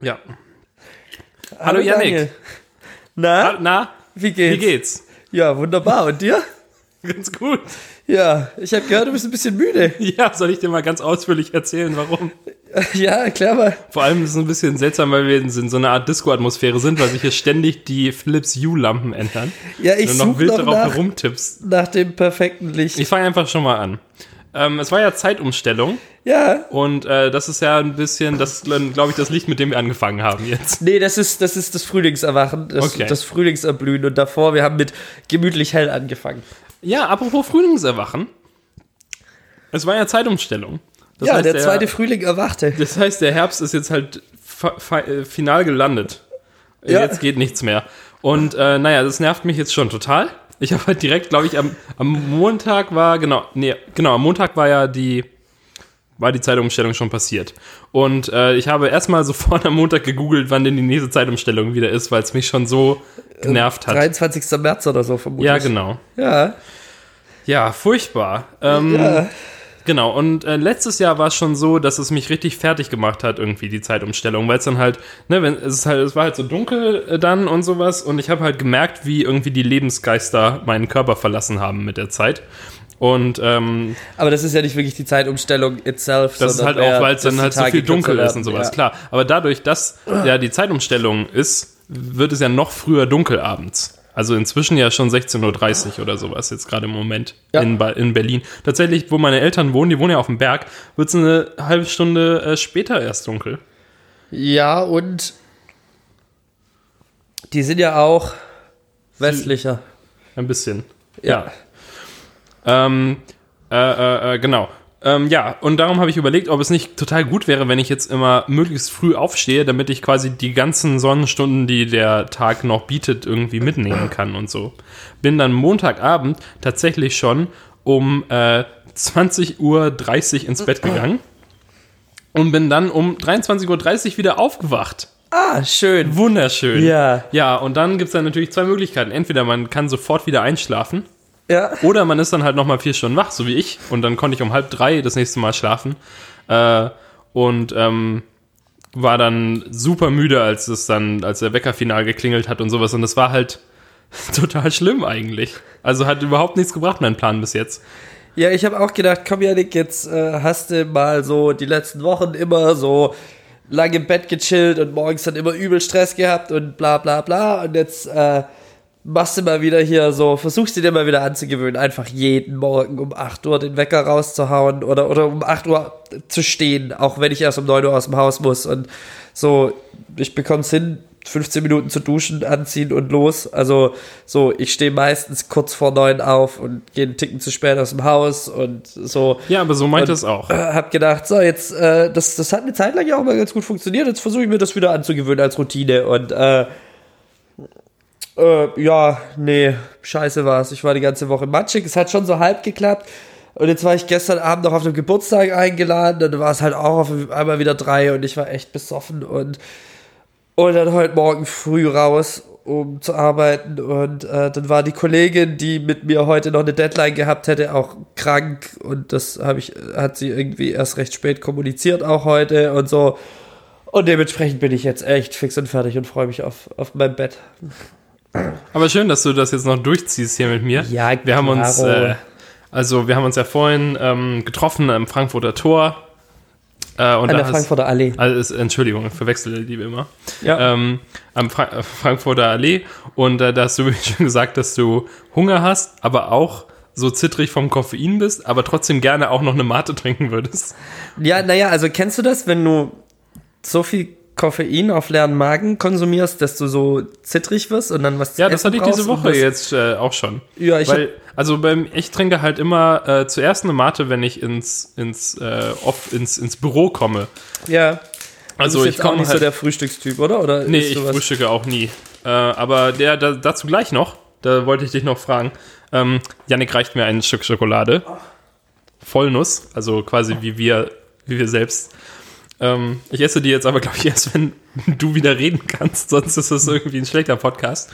Ja. Hallo, Yannick. Daniel. Na, Na, wie geht's? wie geht's? Ja, wunderbar. Und dir? Ganz gut. Ja, ich habe gehört, du bist ein bisschen müde. Ja, soll ich dir mal ganz ausführlich erzählen, warum? Ja, erklär mal. Vor allem ist es ein bisschen seltsam, weil wir in so einer Art Disco-Atmosphäre sind, weil sich hier ständig die Philips Hue-Lampen ändern. Ja, ich du noch suche wild noch darauf nach, herumtippst. nach dem perfekten Licht. Ich fange einfach schon mal an. Ähm, es war ja Zeitumstellung ja, und äh, das ist ja ein bisschen, das glaube ich, das Licht, mit dem wir angefangen haben jetzt. nee, das ist, das ist das Frühlingserwachen, das, Okay. das Frühlingserblühen. Und davor, wir haben mit gemütlich hell angefangen. Ja, apropos Frühlingserwachen. Es war ja Zeitumstellung. Das ja, heißt, der zweite Frühling erwachte. Das heißt, der Herbst ist jetzt halt äh, final gelandet. Ja. Jetzt geht nichts mehr. Und äh, naja, das nervt mich jetzt schon total. Ich habe halt direkt, glaube ich, am, am Montag war, genau, nee, genau, am Montag war ja die, war die Zeitumstellung schon passiert. Und äh, ich habe erstmal sofort am Montag gegoogelt, wann denn die nächste Zeitumstellung wieder ist, weil es mich schon so genervt hat. 23. März oder so vermutlich. Ja, genau. Ja, Ja, furchtbar. Ähm, ja. Genau, und äh, letztes Jahr war es schon so, dass es mich richtig fertig gemacht hat, irgendwie die Zeitumstellung, weil es dann halt, ne, wenn es ist halt, es war halt so dunkel äh, dann und sowas und ich habe halt gemerkt, wie irgendwie die Lebensgeister meinen Körper verlassen haben mit der Zeit. Und ähm, Aber das ist ja nicht wirklich die Zeitumstellung itself. das ist halt auch, weil es dann halt so viel dunkel ist und sowas, Ja. klar. Aber dadurch, dass ja die Zeitumstellung ist, wird es ja noch früher dunkel abends. Also inzwischen ja schon 16.30 Uhr oder sowas, jetzt gerade im Moment Ja. in, in Berlin. Tatsächlich, wo meine Eltern wohnen, die wohnen ja auf dem Berg, wird es eine halbe Stunde äh, später erst dunkel. Ja, und die sind ja auch westlicher. Ein bisschen. Ja. Ähm, äh, äh, äh, genau. Ähm, ja, und darum habe ich überlegt, ob es nicht total gut wäre, wenn ich jetzt immer möglichst früh aufstehe, damit ich quasi die ganzen Sonnenstunden, die der Tag noch bietet, irgendwie mitnehmen kann und so. Bin dann Montagabend tatsächlich schon um äh, 20.30 Uhr ins Bett gegangen und bin dann um 23.30 Uhr wieder aufgewacht. Ah, schön. Wunderschön. Ja. Ja, und dann gibt es dann natürlich zwei Möglichkeiten. Entweder man kann sofort wieder einschlafen Ja. oder man ist dann halt nochmal vier Stunden wach, so wie ich. Und dann konnte ich um halb drei das nächste Mal schlafen. Äh, und ähm, war dann super müde, als es dann, als der Wecker final geklingelt hat und sowas. Und das war halt total schlimm eigentlich. Also hat überhaupt nichts gebracht, mein Plan bis jetzt. Ja, ich habe auch gedacht, komm Janik, jetzt äh, hast du mal so die letzten Wochen immer so lange im Bett gechillt und morgens dann immer übel Stress gehabt und bla bla bla. Und jetzt äh, machst du mal wieder hier so, versuchst du dir mal wieder anzugewöhnen, einfach jeden Morgen um 8 Uhr den Wecker rauszuhauen oder, oder um 8 Uhr zu stehen, auch wenn ich erst um 9 Uhr aus dem Haus muss. Und so, ich bekomm's hin, 15 Minuten zu duschen, anziehen und los. Also so, ich stehe meistens kurz vor neun auf und gehe einen Ticken zu spät aus dem Haus und so. Ja, aber so meint es auch. Äh, hab gedacht, so jetzt, äh, das, das hat eine Zeit lang ja auch mal ganz gut funktioniert. Jetzt versuche ich mir das wieder anzugewöhnen als Routine und äh, äh, ja, nee, scheiße war's. Ich war die ganze Woche matschig. Es hat schon so halb geklappt. Und jetzt war ich gestern Abend noch auf einem Geburtstag eingeladen. Dann war es halt auch auf einmal wieder drei und ich war echt besoffen und und dann heute Morgen früh raus, um zu arbeiten. Und äh, dann war die Kollegin, die mit mir heute noch eine Deadline gehabt hätte, auch krank. Und das habe ich, hat sie irgendwie erst recht spät kommuniziert, auch heute und so. Und dementsprechend bin ich jetzt echt fix und fertig und freue mich auf, auf mein Bett. Aber schön, dass du das jetzt noch durchziehst hier mit mir. Ja, wir haben uns, äh, also wir haben uns ja vorhin ähm, getroffen am Frankfurter Tor. Äh, und An der Frankfurter Allee. Also, Entschuldigung, ich verwechsel die wie immer. Ja. Ähm, am Fra äh, Frankfurter Allee. Und äh, da hast du mir schon gesagt, dass du Hunger hast, aber auch so zittrig vom Koffein bist, aber trotzdem gerne auch noch eine Mate trinken würdest. Ja, naja, also kennst du das, wenn du so viel Koffein auf leeren Magen konsumierst, dass du so zittrig wirst und dann was zu Ja, das hatte ich diese Woche jetzt äh, auch schon. Ja, ich Weil, also beim, ich trinke halt immer äh, zuerst eine Mate, wenn ich ins, ins, äh, oft ins, ins Büro komme. Ja. Also du bist ich jetzt auch nicht halt, so der Frühstückstyp, oder? Oder Nee, ich frühstücke auch nie. Äh, aber der, da, dazu gleich noch, da wollte ich dich noch fragen. Ähm, Yannick reicht mir ein Stück Schokolade. Vollnuss, also quasi wie wir, wie wir selbst. Ähm, ich esse die jetzt aber, glaube ich, erst, wenn du wieder reden kannst, sonst ist das irgendwie ein schlechter Podcast.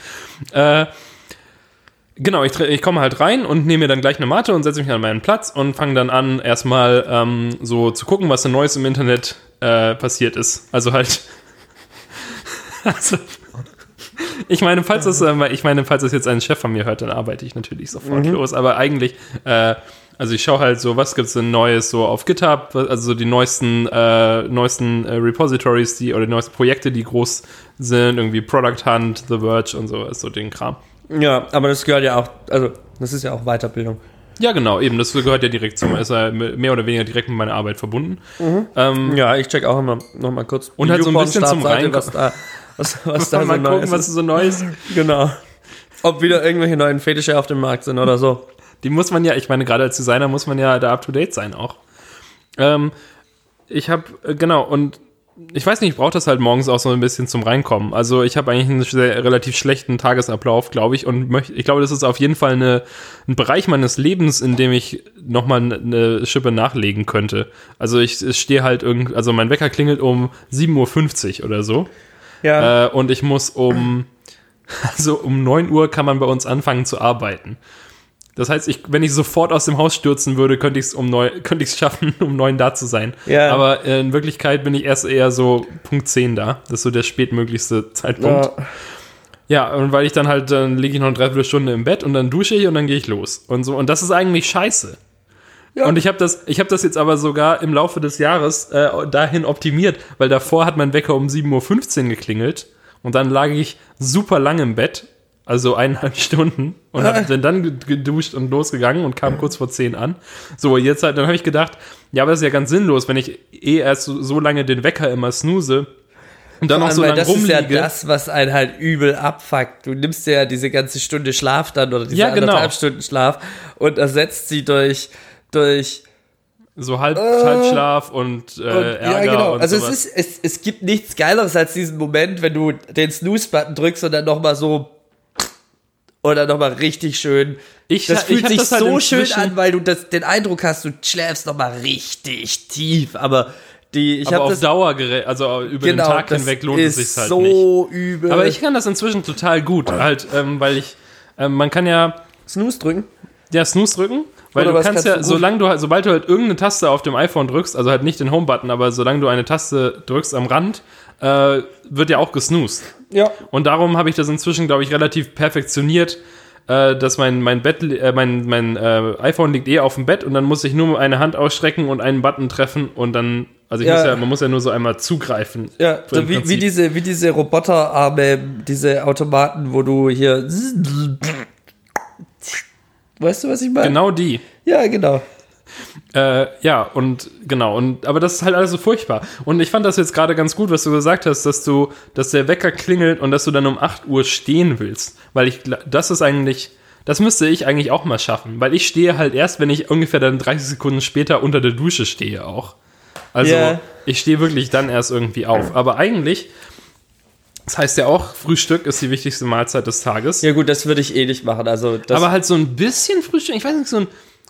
Äh, genau, ich, ich komme halt rein und nehme mir dann gleich eine Mate und setze mich an meinen Platz und fange dann an, erstmal ähm, so zu gucken, was denn Neues im Internet äh, passiert ist. Also halt Also, ich meine, falls das, äh, ich meine, falls das jetzt ein Chef von mir hört, dann arbeite ich natürlich sofort Mhm. los. Aber eigentlich, äh, also ich schaue halt so, was gibt's denn Neues so auf GitHub, also so die neuesten, äh, neuesten äh, Repositories, die oder die neuesten Projekte, die groß sind, irgendwie Product Hunt, The Verge und so, so den Kram. Ja, aber das gehört ja auch, also das ist ja auch Weiterbildung. Ja, genau, eben, das gehört ja direkt zum, ist ja mehr oder weniger direkt mit meiner Arbeit verbunden. Ähm, Ja, ich check auch immer noch mal kurz. Und halt so ein bisschen zum Reinkommen. was da, was, was da Mal so gucken, was so Neues. Genau. Ob wieder irgendwelche neuen Fetische auf dem Markt sind oder so. Die muss man ja, ich meine, gerade als Designer muss man ja da up to date sein auch. Ähm, ich habe, äh, genau, und ich weiß nicht, ich brauche das halt morgens auch so ein bisschen zum Reinkommen. Also ich habe eigentlich einen sehr, relativ schlechten Tagesablauf, glaube ich, und möchte, ich glaube, das ist auf jeden Fall eine, ein Bereich meines Lebens, in dem ich nochmal eine Schippe nachlegen könnte. Also ich, ich stehe halt irgendwie, also mein Wecker klingelt um 7.50 Uhr oder so. Ja. Äh, und ich muss um, also um 9 Uhr kann man bei uns anfangen zu arbeiten. Das heißt, ich, wenn ich sofort aus dem Haus stürzen würde, könnte ich es um neun, könnte ich es schaffen, um neun da zu sein. Ja. Aber äh, in Wirklichkeit bin ich erst eher so Punkt 10 da. Das ist so der spätmöglichste Zeitpunkt. ja. Ja, und weil ich dann halt, dann liege ich noch eine Dreiviertelstunde im Bett und dann dusche ich und dann gehe ich los. Und so, und das ist eigentlich scheiße. Ja. Und ich habe das, ich habe das jetzt aber sogar im Laufe des Jahres äh, dahin optimiert, weil davor hat mein Wecker um 7.15 Uhr geklingelt und dann lag ich super lang im Bett, also eineinhalb Stunden und hab, bin dann ge- geduscht und losgegangen und kam kurz vor 10 an. So, jetzt halt, dann habe ich gedacht, ja, aber das ist ja ganz sinnlos, wenn ich eh erst so, so lange den Wecker immer snooze und dann noch so lange das ist ja rumliege. das, was einen halt übel abfuckt. Du nimmst ja diese ganze Stunde Schlaf dann oder diese Ja, genau. anderthalb Stunden Schlaf und ersetzt sie durch, durch so halb, Halbschlaf und, äh, Und, Ärger ja, genau. und also sowas. es ist, es, es gibt nichts Geileres als diesen Moment, wenn du den Snooze-Button drückst und dann nochmal so oder nochmal richtig schön. Ich- das fühlt sich das halt so schön an, weil du das, den Eindruck hast, du schläfst nochmal richtig tief. Aber die, ich aber habe auf das Dauer, also über genau, den Tag hinweg lohnt es sich halt nicht. so übel. Aber ich kann das inzwischen total gut, halt, ähm, weil ich, ähm, man kann ja, Snooze drücken. ja, Snooze drücken, weil Oder du kannst kannst ja, du solange du halt, sobald du halt irgendeine Taste auf dem iPhone drückst, also halt nicht den Home-Button, aber solange du eine Taste drückst am Rand, äh, wird ja auch gesnoost. Ja. Und darum habe ich das inzwischen, glaube ich, relativ perfektioniert, äh, dass mein, mein Bett, äh, mein, mein äh, iPhone liegt eh auf dem Bett und dann muss ich nur eine Hand ausstrecken und einen Button treffen und dann, also ich Ja. muss ja, man muss ja nur so einmal zugreifen. Ja, so wie, wie diese, wie diese Roboterarme, diese Automaten, wo du hier. Weißt du, was ich meine? Genau die. Ja, genau. Äh, ja, und genau, und aber das ist halt alles so furchtbar. Und ich fand das jetzt gerade ganz gut, was du gesagt hast, dass du, dass der Wecker klingelt und dass du dann um 8 Uhr stehen willst. Weil ich das ist eigentlich, das müsste ich eigentlich auch mal schaffen. Weil ich stehe halt erst, wenn ich ungefähr dann 30 Sekunden später unter der Dusche stehe auch. Also Ja. ich stehe wirklich dann erst irgendwie auf. Aber eigentlich, das heißt ja auch, Frühstück ist die wichtigste Mahlzeit des Tages. Ja, gut, das würde ich eh nicht machen. Also, das, aber halt so ein bisschen Frühstück, ich weiß nicht, so ein,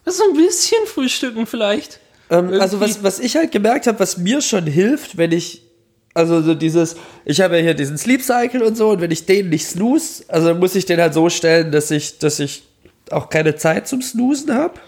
so ein bisschen Frühstücken vielleicht. ähm, also was, was ich halt gemerkt habe, was mir schon hilft, wenn ich. Also so dieses, ich habe ja hier diesen Sleep Cycle und so, und wenn ich den nicht snooze, also muss ich den halt so stellen, dass ich, dass ich auch keine Zeit zum Snoosen habe.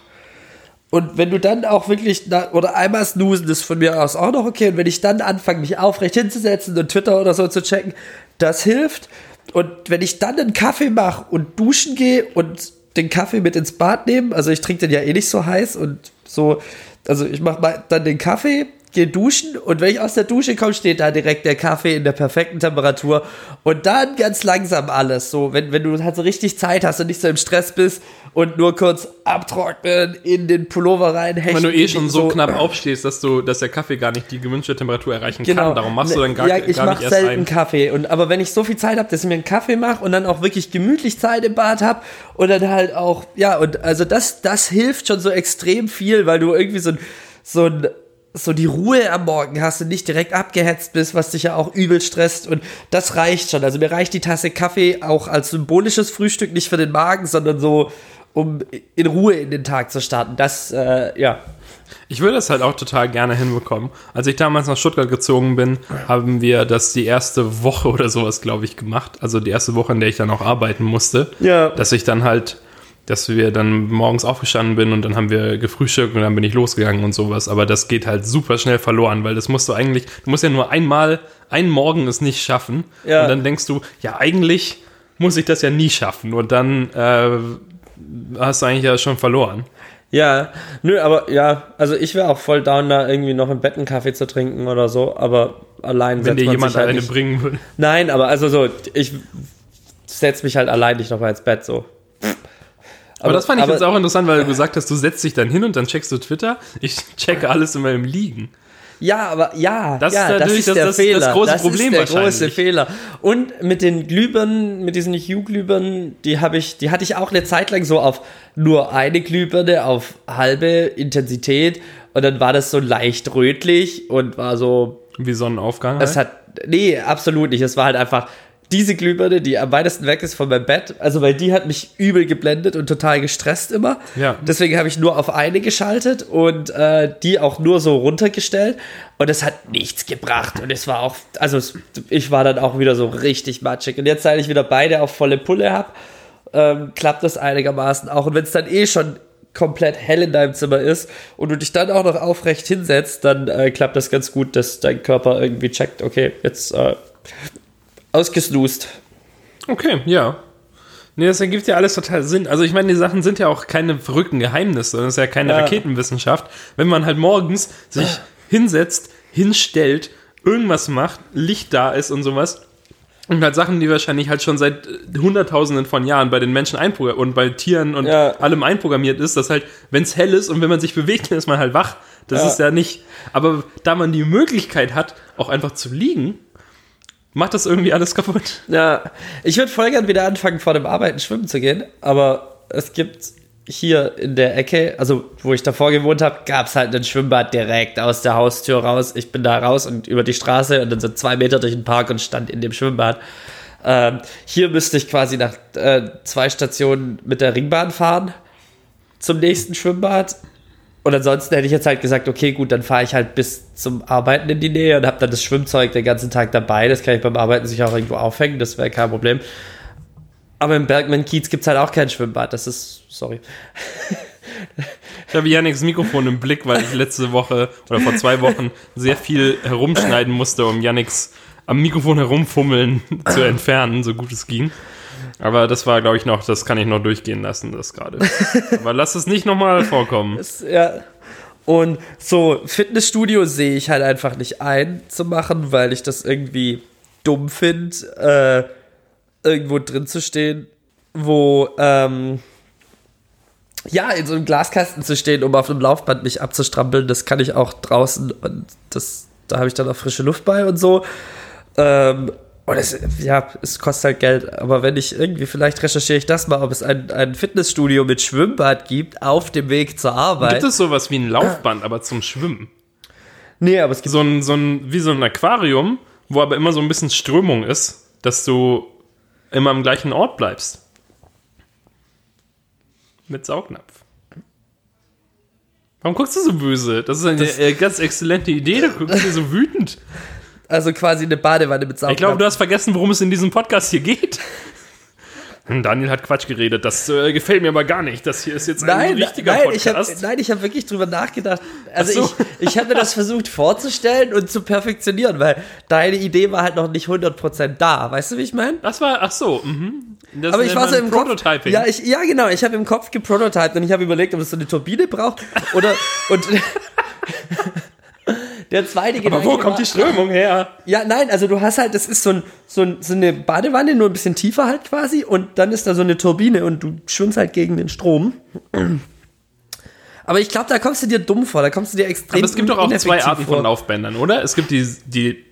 Und wenn du dann auch wirklich, oder einmal snoosen ist von mir aus auch noch okay, und wenn ich dann anfange, mich aufrecht hinzusetzen und Twitter oder so zu checken, das hilft. Und wenn ich dann einen Kaffee mache und duschen gehe und den Kaffee mit ins Bad nehme, also ich trinke den ja eh nicht so heiß und so, also ich mache dann den Kaffee, gehe duschen und wenn ich aus der Dusche komme, steht da direkt der Kaffee in der perfekten Temperatur und dann ganz langsam alles, so, wenn, wenn du halt so richtig Zeit hast und nicht so im Stress bist und nur kurz abtrocknen, in den Pullover reinhechten. Wenn du eh schon so so knapp aufstehst, dass du, dass der Kaffee gar nicht die gewünschte Temperatur erreichen Genau. kann. Darum machst du dann gar, ja, ich gar mach nicht erst selten. Kaffee. Und, aber wenn ich so viel Zeit habe, dass ich mir einen Kaffee mache und dann auch wirklich gemütlich Zeit im Bad habe und dann halt auch, ja, und also das, das hilft schon so extrem viel, weil du irgendwie so ein, so ein, so die Ruhe am Morgen hast und nicht direkt abgehetzt bist, was dich ja auch übel stresst und das reicht schon. Also mir reicht die Tasse Kaffee auch als symbolisches Frühstück, nicht für den Magen, sondern so, um in Ruhe in den Tag zu starten. Das, äh, ja. Ich würde das halt auch total gerne hinbekommen. Als ich damals nach Stuttgart gezogen bin, haben wir das die erste Woche oder sowas, glaube ich, gemacht. Also die erste Woche, in der ich dann auch arbeiten musste. Ja. Dass ich dann halt dass wir dann morgens aufgestanden bin und dann haben wir gefrühstückt und dann bin ich losgegangen und sowas. Aber das geht halt super schnell verloren, weil das musst du eigentlich, du musst ja nur einmal, einen Morgen es nicht schaffen. Ja. Und dann denkst du, ja, eigentlich muss ich das ja nie schaffen. Und dann äh, hast du eigentlich ja schon verloren. Ja, nö, aber ja, also ich wäre auch voll down, da irgendwie noch im Bett einen Kaffee zu trinken oder so, aber allein Wenn dir man jemand halt eine nicht, bringen will. Nein, aber also so, ich setze mich halt allein nicht nochmal ins Bett so. Aber, das fand ich aber- jetzt auch interessant, weil du gesagt hast, du setzt dich dann hin und dann checkst du Twitter. Ich checke alles in meinem Liegen. Ja, aber ja, Das ja, ist natürlich das- der das- das Fehler. große das Problem ist der große. Fehler. Und mit den Glühbirnen, mit diesen Hue-Glühbirnen, die habe ich, die hatte ich auch eine Zeit lang so auf nur eine Glühbirne auf halbe Intensität und dann war das so leicht rötlich und war so Wie Sonnenaufgang. Es halt. hat, nee, absolut nicht. Es war halt einfach diese Glühbirne, die am weitesten weg ist von meinem Bett. Also, weil die hat mich übel geblendet und total gestresst immer. Ja. Deswegen habe ich nur auf eine geschaltet und äh, die auch nur so runtergestellt. Und es hat nichts gebracht. Und es war auch, also es, ich war dann auch wieder so richtig matschig. Und jetzt, seit ich wieder beide auf volle Pulle habe, ähm, klappt das einigermaßen auch. Und wenn es dann eh schon komplett hell in deinem Zimmer ist und du dich dann auch noch aufrecht hinsetzt, dann äh, klappt das ganz gut, dass dein Körper irgendwie checkt, okay, jetzt äh, ausgesnoost. Okay, ja. Nee, das ergibt ja alles total Sinn. Also ich meine, die Sachen sind ja auch keine verrückten Geheimnisse. Das ist ja keine Ja. Raketenwissenschaft. Wenn man halt morgens sich hinsetzt, hinstellt, irgendwas macht, Licht da ist und sowas. Und halt Sachen, die wahrscheinlich halt schon seit äh, Hunderttausenden von Jahren bei den Menschen und bei Tieren und Ja. allem einprogrammiert ist, dass halt, wenn es hell ist und wenn man sich bewegt, dann ist man halt wach. Das Ja. ist ja nicht. Aber da man die Möglichkeit hat, auch einfach zu liegen, macht das irgendwie alles kaputt. Ja, ich würde voll gern wieder anfangen, vor dem Arbeiten schwimmen zu gehen, aber es gibt hier in der Ecke, also wo ich davor gewohnt habe, gab es halt ein Schwimmbad direkt aus der Haustür raus. Ich bin da raus und über die Straße und dann so zwei Meter durch den Park und stand in dem Schwimmbad. Ähm, hier müsste ich quasi nach äh, zwei Stationen mit der Ringbahn fahren zum nächsten Schwimmbad. Und ansonsten hätte ich jetzt halt gesagt, okay, gut, dann fahre ich halt bis zum Arbeiten in die Nähe und habe dann das Schwimmzeug den ganzen Tag dabei. Das kann ich beim Arbeiten sich auch irgendwo aufhängen, das wäre kein Problem. Aber im Bergmann-Kiez gibt es halt auch kein Schwimmbad. Das ist, sorry. Ich habe Yannicks Mikrofon im Blick, weil ich letzte Woche oder vor zwei Wochen sehr viel herumschneiden musste, um Yannicks am Mikrofon herumfummeln zu entfernen, so gut es ging. Aber das war, glaube ich, noch, das kann ich noch durchgehen lassen, das gerade. Aber lass es nicht nochmal vorkommen. Das, ja. Und so, Fitnessstudio sehe ich halt einfach nicht ein zu machen, weil ich das irgendwie dumm finde, äh, irgendwo drin zu stehen, wo, ähm, ja, in so einem Glaskasten zu stehen, um auf einem Laufband mich abzustrampeln, das kann ich auch draußen und das, da habe ich dann auch frische Luft bei und so. Ähm, und es, ja, es kostet halt Geld, aber wenn ich irgendwie, vielleicht recherchiere ich das mal, ob es ein, ein Fitnessstudio mit Schwimmbad gibt auf dem Weg zur Arbeit. Gibt es sowas wie ein Laufband, aber zum Schwimmen? Nee, aber es gibt So ein, so ein, wie so ein Aquarium, wo aber immer so ein bisschen Strömung ist, dass du immer am gleichen Ort bleibst. Mit Saugnapf. Warum guckst du so böse? Das ist eine Das- ganz exzellente Idee, du guckst dir so wütend. also quasi eine Badewanne mit Saugnapf. Ich glaube, du hast vergessen, worum es in diesem Podcast hier geht. Daniel hat Quatsch geredet, das äh, gefällt mir aber gar nicht. Das hier ist jetzt ein Nein, richtiger nein, ich hab, Podcast. nein, ich habe wirklich drüber nachgedacht. Also so. ich, ich habe mir das versucht vorzustellen und zu perfektionieren, weil deine Idee war halt noch nicht 100% da. Weißt du, wie ich meine? das war, ach so, mhm. Das Aber ich war so im Prototyping. Kopf. Ja, ich, ja, genau. Ich habe im Kopf geprototyped und ich habe überlegt, ob es so eine Turbine braucht oder und der zweite aber wo kommt die Strömung her? Ja, nein, also du hast halt, das ist so, ein, so, ein, so eine Badewanne, nur ein bisschen tiefer halt quasi und dann ist da so eine Turbine und du schwimmst halt gegen den Strom. Aber ich glaube, da kommst du dir dumm vor, da kommst du dir extrem Aber es gibt doch auch zwei Arten vor. von Laufbändern, oder? Es gibt die, die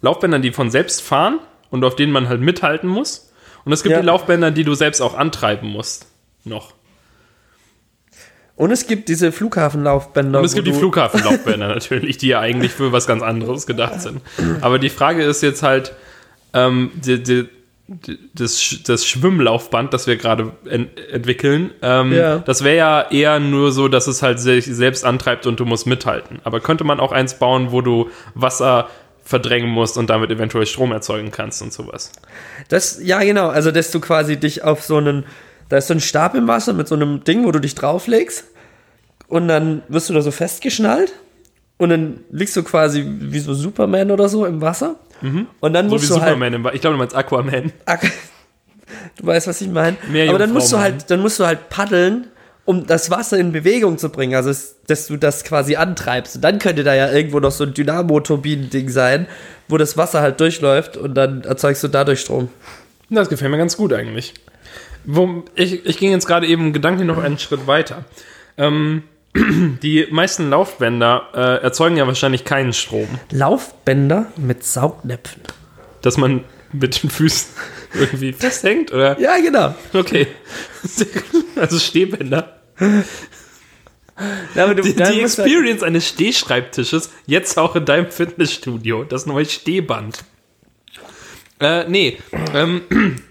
Laufbänder, die von selbst fahren und auf denen man halt mithalten muss. Und es gibt Ja. die Laufbänder, die du selbst auch antreiben musst. Noch. Und es gibt diese Flughafenlaufbänder. Und es gibt die Flughafenlaufbänder natürlich, die ja eigentlich für was ganz anderes gedacht sind. Aber die Frage ist jetzt halt, ähm, die, die, die, das, das Schwimmlaufband, das wir gerade en entwickeln, ähm, Ja. das wäre ja eher nur so, dass es halt sich selbst antreibt und du musst mithalten. Aber könnte man auch eins bauen, wo du Wasser verdrängen musst und damit eventuell Strom erzeugen kannst und sowas. Das, ja, genau. Also, dass du quasi dich auf so einen, Da ist so ein Stab im Wasser mit so einem Ding, wo du dich drauflegst. Und dann wirst du da so festgeschnallt. Und dann liegst du quasi wie so Superman oder so im Wasser. Und dann So wie musst du halt. Superman. im Wa- ich glaube, du meinst Aquaman. Du weißt, was ich meine. Aber dann musst du halt, dann musst du halt paddeln, um das Wasser in Bewegung zu bringen. Also, dass du das quasi antreibst. Und dann könnte da ja irgendwo noch so ein Dynamo-Turbinen-Ding sein, wo das Wasser halt durchläuft und dann erzeugst du dadurch Strom. Das gefällt mir ganz gut eigentlich. Wo, ich, ich ging jetzt gerade eben gedanklich noch einen Schritt weiter. Ähm, die meisten Laufbänder äh, erzeugen ja wahrscheinlich keinen Strom, Laufbänder mit Saugnäpfen. dass man mit den Füßen irgendwie festhängt, oder? Ja, genau. Okay. Also Stehbänder. Ja, du, Die, die du halt- Experience eines Stehschreibtisches, jetzt auch in deinem Fitnessstudio, das neue Stehband. Äh, nee. Ähm,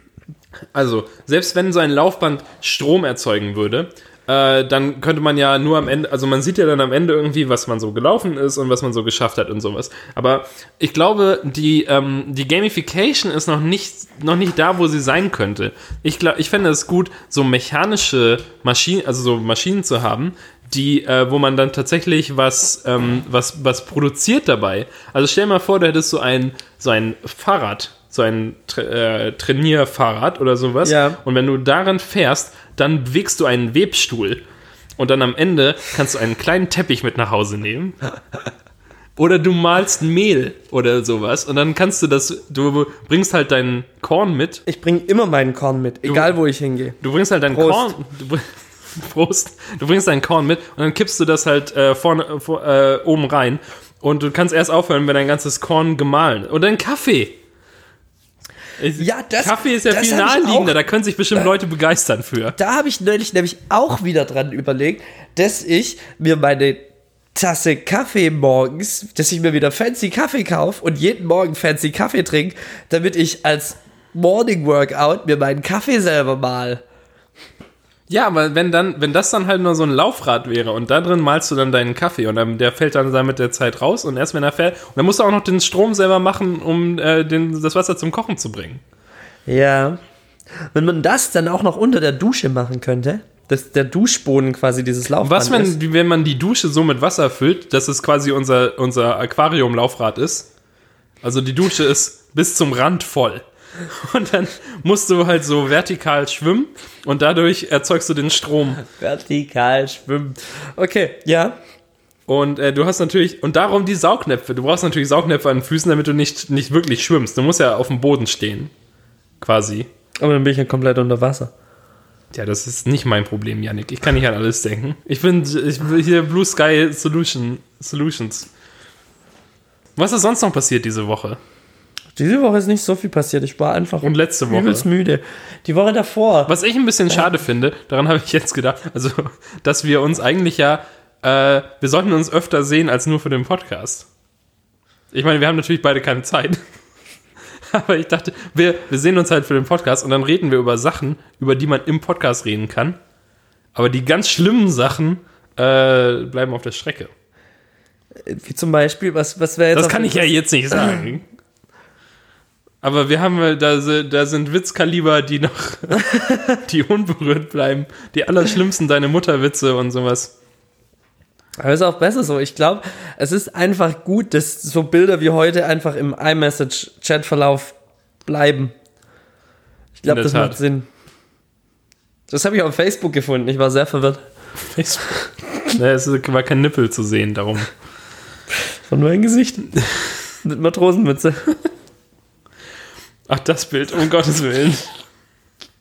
also, selbst wenn so ein Laufband Strom erzeugen würde, äh, dann könnte man ja nur am Ende, also man sieht ja dann am Ende irgendwie, was man so gelaufen ist und was man so geschafft hat und sowas. Aber ich glaube, die, ähm, die Gamification ist noch nicht, noch nicht da, wo sie sein könnte. Ich glaube, ich fände es gut, so mechanische Maschinen, also so Maschinen zu haben, die, äh, wo man dann tatsächlich was, ähm, was, was produziert dabei. Also stell dir mal vor, du hättest so ein, so ein Fahrrad, so ein Tra äh, Trainierfahrrad oder sowas. Ja. Und wenn du daran fährst, dann bewegst du einen Webstuhl. Und dann am Ende kannst du einen kleinen Teppich mit nach Hause nehmen. Oder du malst Mehl oder sowas. Und dann kannst du das, du bringst halt deinen Korn mit. Ich bringe immer meinen Korn mit, egal wo ich hingehe. Du bringst halt deinen Prost. Korn. Du, Prost. Du bringst deinen Korn mit und dann kippst du das halt äh, vorne, vor, äh, oben rein. Und du kannst erst aufhören, wenn dein ganzes Korn gemahlen. Oder ein Kaffee. Ich- Ja, das- Kaffee ist ja das viel naheliegender, auch- da können sich bestimmt Leute begeistern für. Da habe ich neulich nämlich auch wieder dran überlegt, dass ich mir meine Tasse Kaffee morgens, dass ich mir wieder fancy Kaffee kaufe und jeden Morgen fancy Kaffee trinke, damit ich als Morning Workout mir meinen Kaffee selber mal. Ja, aber wenn dann, wenn das dann halt nur so ein Laufrad wäre und da drin malst du dann deinen Kaffee und dann, der fällt dann da mit der Zeit raus und erst wenn er fällt, und dann musst du auch noch den Strom selber machen, um äh, den, das Wasser zum Kochen zu bringen. Ja. Wenn man das dann auch noch unter der Dusche machen könnte, dass der Duschboden quasi dieses Laufband Was, wenn, ist. wenn man die Dusche so mit Wasser füllt, dass es quasi unser, unser Aquarium-Laufrad ist? Also die Dusche ist bis zum Rand voll. Und dann musst du halt so vertikal schwimmen und dadurch erzeugst du den Strom. Vertikal schwimmen. Okay, ja. Und äh, du hast natürlich, und darum die Saugnäpfe. Du brauchst natürlich Saugnäpfe an den Füßen, damit du nicht, nicht wirklich schwimmst. Du musst ja auf dem Boden stehen. Quasi. Aber dann bin ich ja komplett unter Wasser. Ja, das ist nicht mein Problem, Yannick. Ich kann nicht an alles denken. Ich bin, ich bin hier Blue Sky Solution, Solutions. Was ist sonst noch passiert diese Woche? Diese Woche ist nicht so viel passiert. Ich war einfach Und letzte Woche? übelst müde. Die Woche davor. Was ich ein bisschen schade finde, daran habe ich jetzt gedacht, also, dass wir uns eigentlich ja, äh, wir sollten uns öfter sehen als nur für den Podcast. Ich meine, wir haben natürlich beide keine Zeit. Aber ich dachte, wir, wir sehen uns halt für den Podcast und dann reden wir über Sachen, über die man im Podcast reden kann. Aber die ganz schlimmen Sachen äh, bleiben auf der Strecke. Wie zum Beispiel, was, was wäre jetzt. Das kann ich ja jetzt nicht sagen. Aber wir haben, äh, da, da sind Witzkaliber, die noch, die unberührt bleiben. Die allerschlimmsten deine Mutterwitze und sowas. Aber ist auch besser so. Ich glaube, es ist einfach gut, dass so Bilder wie heute einfach im iMessage-Chatverlauf bleiben. Ich glaube, das Tat. macht Sinn. Das habe ich auf Facebook gefunden. Ich war sehr verwirrt. Facebook. Ne, es war kein Nippel zu sehen, darum. Von ein Gesicht. Mit Matrosenmütze. Ach, das Bild, um Gottes Willen.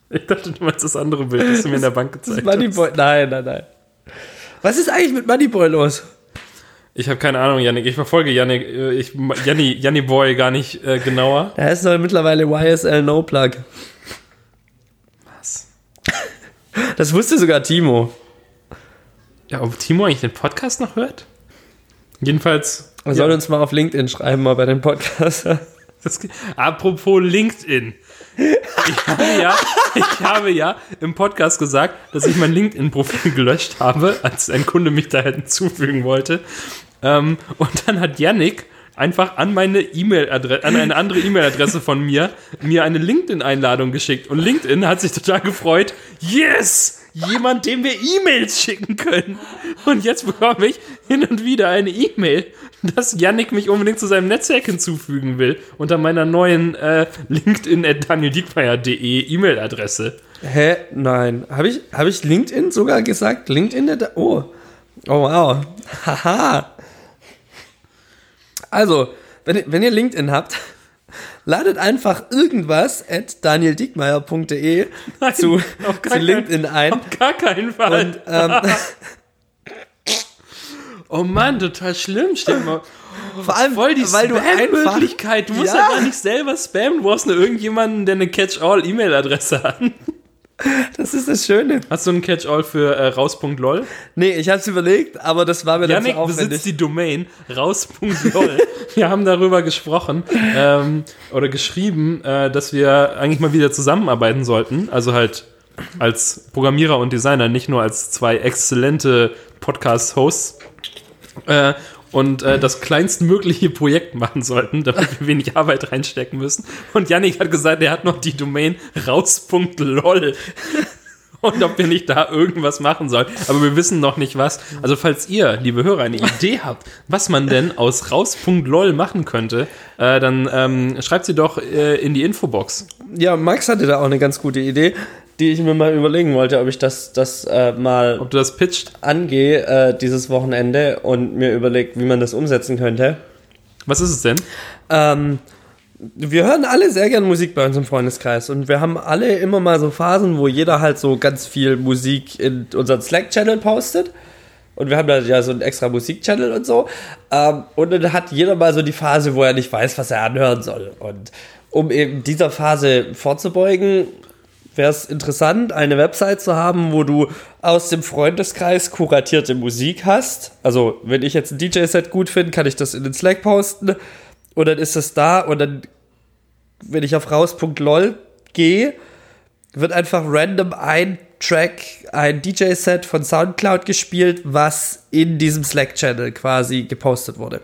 Ich dachte, du meinst das andere Bild, das du mir in der Bank Das gezeigt hast. Moneyboy. Nein, nein, nein. Was ist eigentlich mit Moneyboy los? Ich habe keine Ahnung, Yannick. Ich verfolge Yannick, äh, ich, Janni, Janni Boy gar nicht äh, genauer. Da ist doch mittlerweile YSL No Plug. Was? Das wusste sogar Timo. Ja, ob Timo eigentlich den Podcast noch hört? Jedenfalls. Er soll uns mal auf LinkedIn schreiben, mal bei dem Podcast. Das, apropos LinkedIn. Ich habe, ja, ich habe ja im Podcast gesagt, dass ich mein LinkedIn-Profil gelöscht habe, als ein Kunde mich da hinzufügen wollte. Ähm, und dann hat Yannick einfach an meine E-Mail-Adresse, an eine andere E-Mail-Adresse von mir, mir eine LinkedIn-Einladung geschickt. Und LinkedIn hat sich total gefreut. Yes! Jemand, dem wir E-Mails schicken können. Und jetzt bekomme ich hin und wieder eine E-Mail, dass Yannick mich unbedingt zu seinem Netzwerk hinzufügen will. Unter meiner neuen äh, LinkedIn.danieldiekmeyer.de E-Mail-Adresse. Hä? Nein. Habe ich, hab ich LinkedIn sogar gesagt? LinkedIn? Oh. Oh, wow. Haha. Also, wenn, wenn ihr LinkedIn habt, ladet einfach irgendwas at danieldiekmeyer.de zu, zu LinkedIn ein. Auf gar keinen Fall. Und, ähm, oh Mann, total schlimm. Stell dir mal. vor allem, Voll die weil du Spam-Möglichkeit. Du musst Ja. ja gar nicht selber spammen. Du brauchst nur irgendjemanden, der eine Catch-all-E-Mail-Adresse hat. das ist das Schöne. Hast du einen Catch-all für äh, raus.lol? Nee, ich hab's überlegt, aber das war mir dann Yannick zu aufwendig. besitzt die Domain raus.lol. wir haben darüber gesprochen ähm, oder geschrieben, äh, dass wir eigentlich mal wieder zusammenarbeiten sollten. Also halt als Programmierer und Designer, nicht nur als zwei exzellente Podcast-Hosts. Äh, und äh, das kleinstmögliche Projekt machen sollten, damit wir wenig Arbeit reinstecken müssen. Und Yannick hat gesagt, er hat noch die Domain raus.lol. Und ob wir nicht da irgendwas machen sollen. Aber wir wissen noch nicht was. Also falls ihr, liebe Hörer, eine Idee habt, was man denn aus raus.lol machen könnte, äh, dann ähm, schreibt sie doch äh, in die Infobox. Ja, Max hatte da auch eine ganz gute Idee, die ich mir mal überlegen wollte, ob ich das, das äh, mal Ob du das pitcht? angehe äh, dieses Wochenende und mir überlegt, wie man das umsetzen könnte. Was ist es denn? Ähm, wir hören alle sehr gern Musik bei uns im Freundeskreis und wir haben alle immer mal so Phasen, wo jeder halt so ganz viel Musik in unseren Slack-Channel postet. Und wir haben da ja so einen extra Musik-Channel und so. Ähm, und dann hat jeder mal so die Phase, wo er nicht weiß, was er anhören soll. Und um eben dieser Phase vorzubeugen, wäre es interessant, eine Website zu haben, wo du aus dem Freundeskreis kuratierte Musik hast. Also, wenn ich jetzt ein DJ-Set gut finde, kann ich das in den Slack posten. Und dann ist es da und dann, wenn ich auf raus.lol gehe, wird einfach random ein Track, ein DJ-Set von Soundcloud gespielt, was in diesem Slack-Channel quasi gepostet wurde.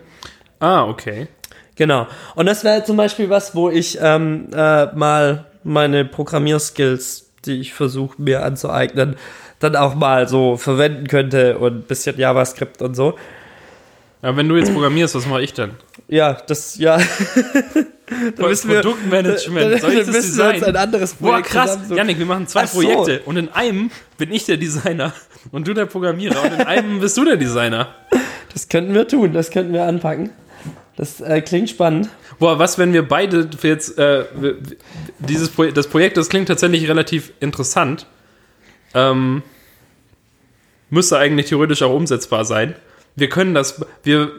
Ah, okay. Genau. Und das wäre zum Beispiel was, wo ich ähm, äh, mal meine Programmierskills, die ich versuche mir anzueignen, dann auch mal so verwenden könnte und ein bisschen JavaScript und so. Aber wenn du jetzt programmierst, was mache ich denn? Ja, das, ja. da müssen wir, Produktmanagement. Ich dann das müssen wir uns Design? ein anderes Boah, Projekt krass. zusammensuchen. Janik, wir machen zwei Ach so. Projekte. Und in einem bin ich der Designer und du der Programmierer. Und in einem bist du der Designer. Das könnten wir tun, das könnten wir anpacken. Das äh, klingt spannend. Boah, was, wenn wir beide jetzt, äh, dieses Projekt, das Projekt, das klingt tatsächlich relativ interessant. Ähm, müsste eigentlich theoretisch auch umsetzbar sein. Wir können das, wir,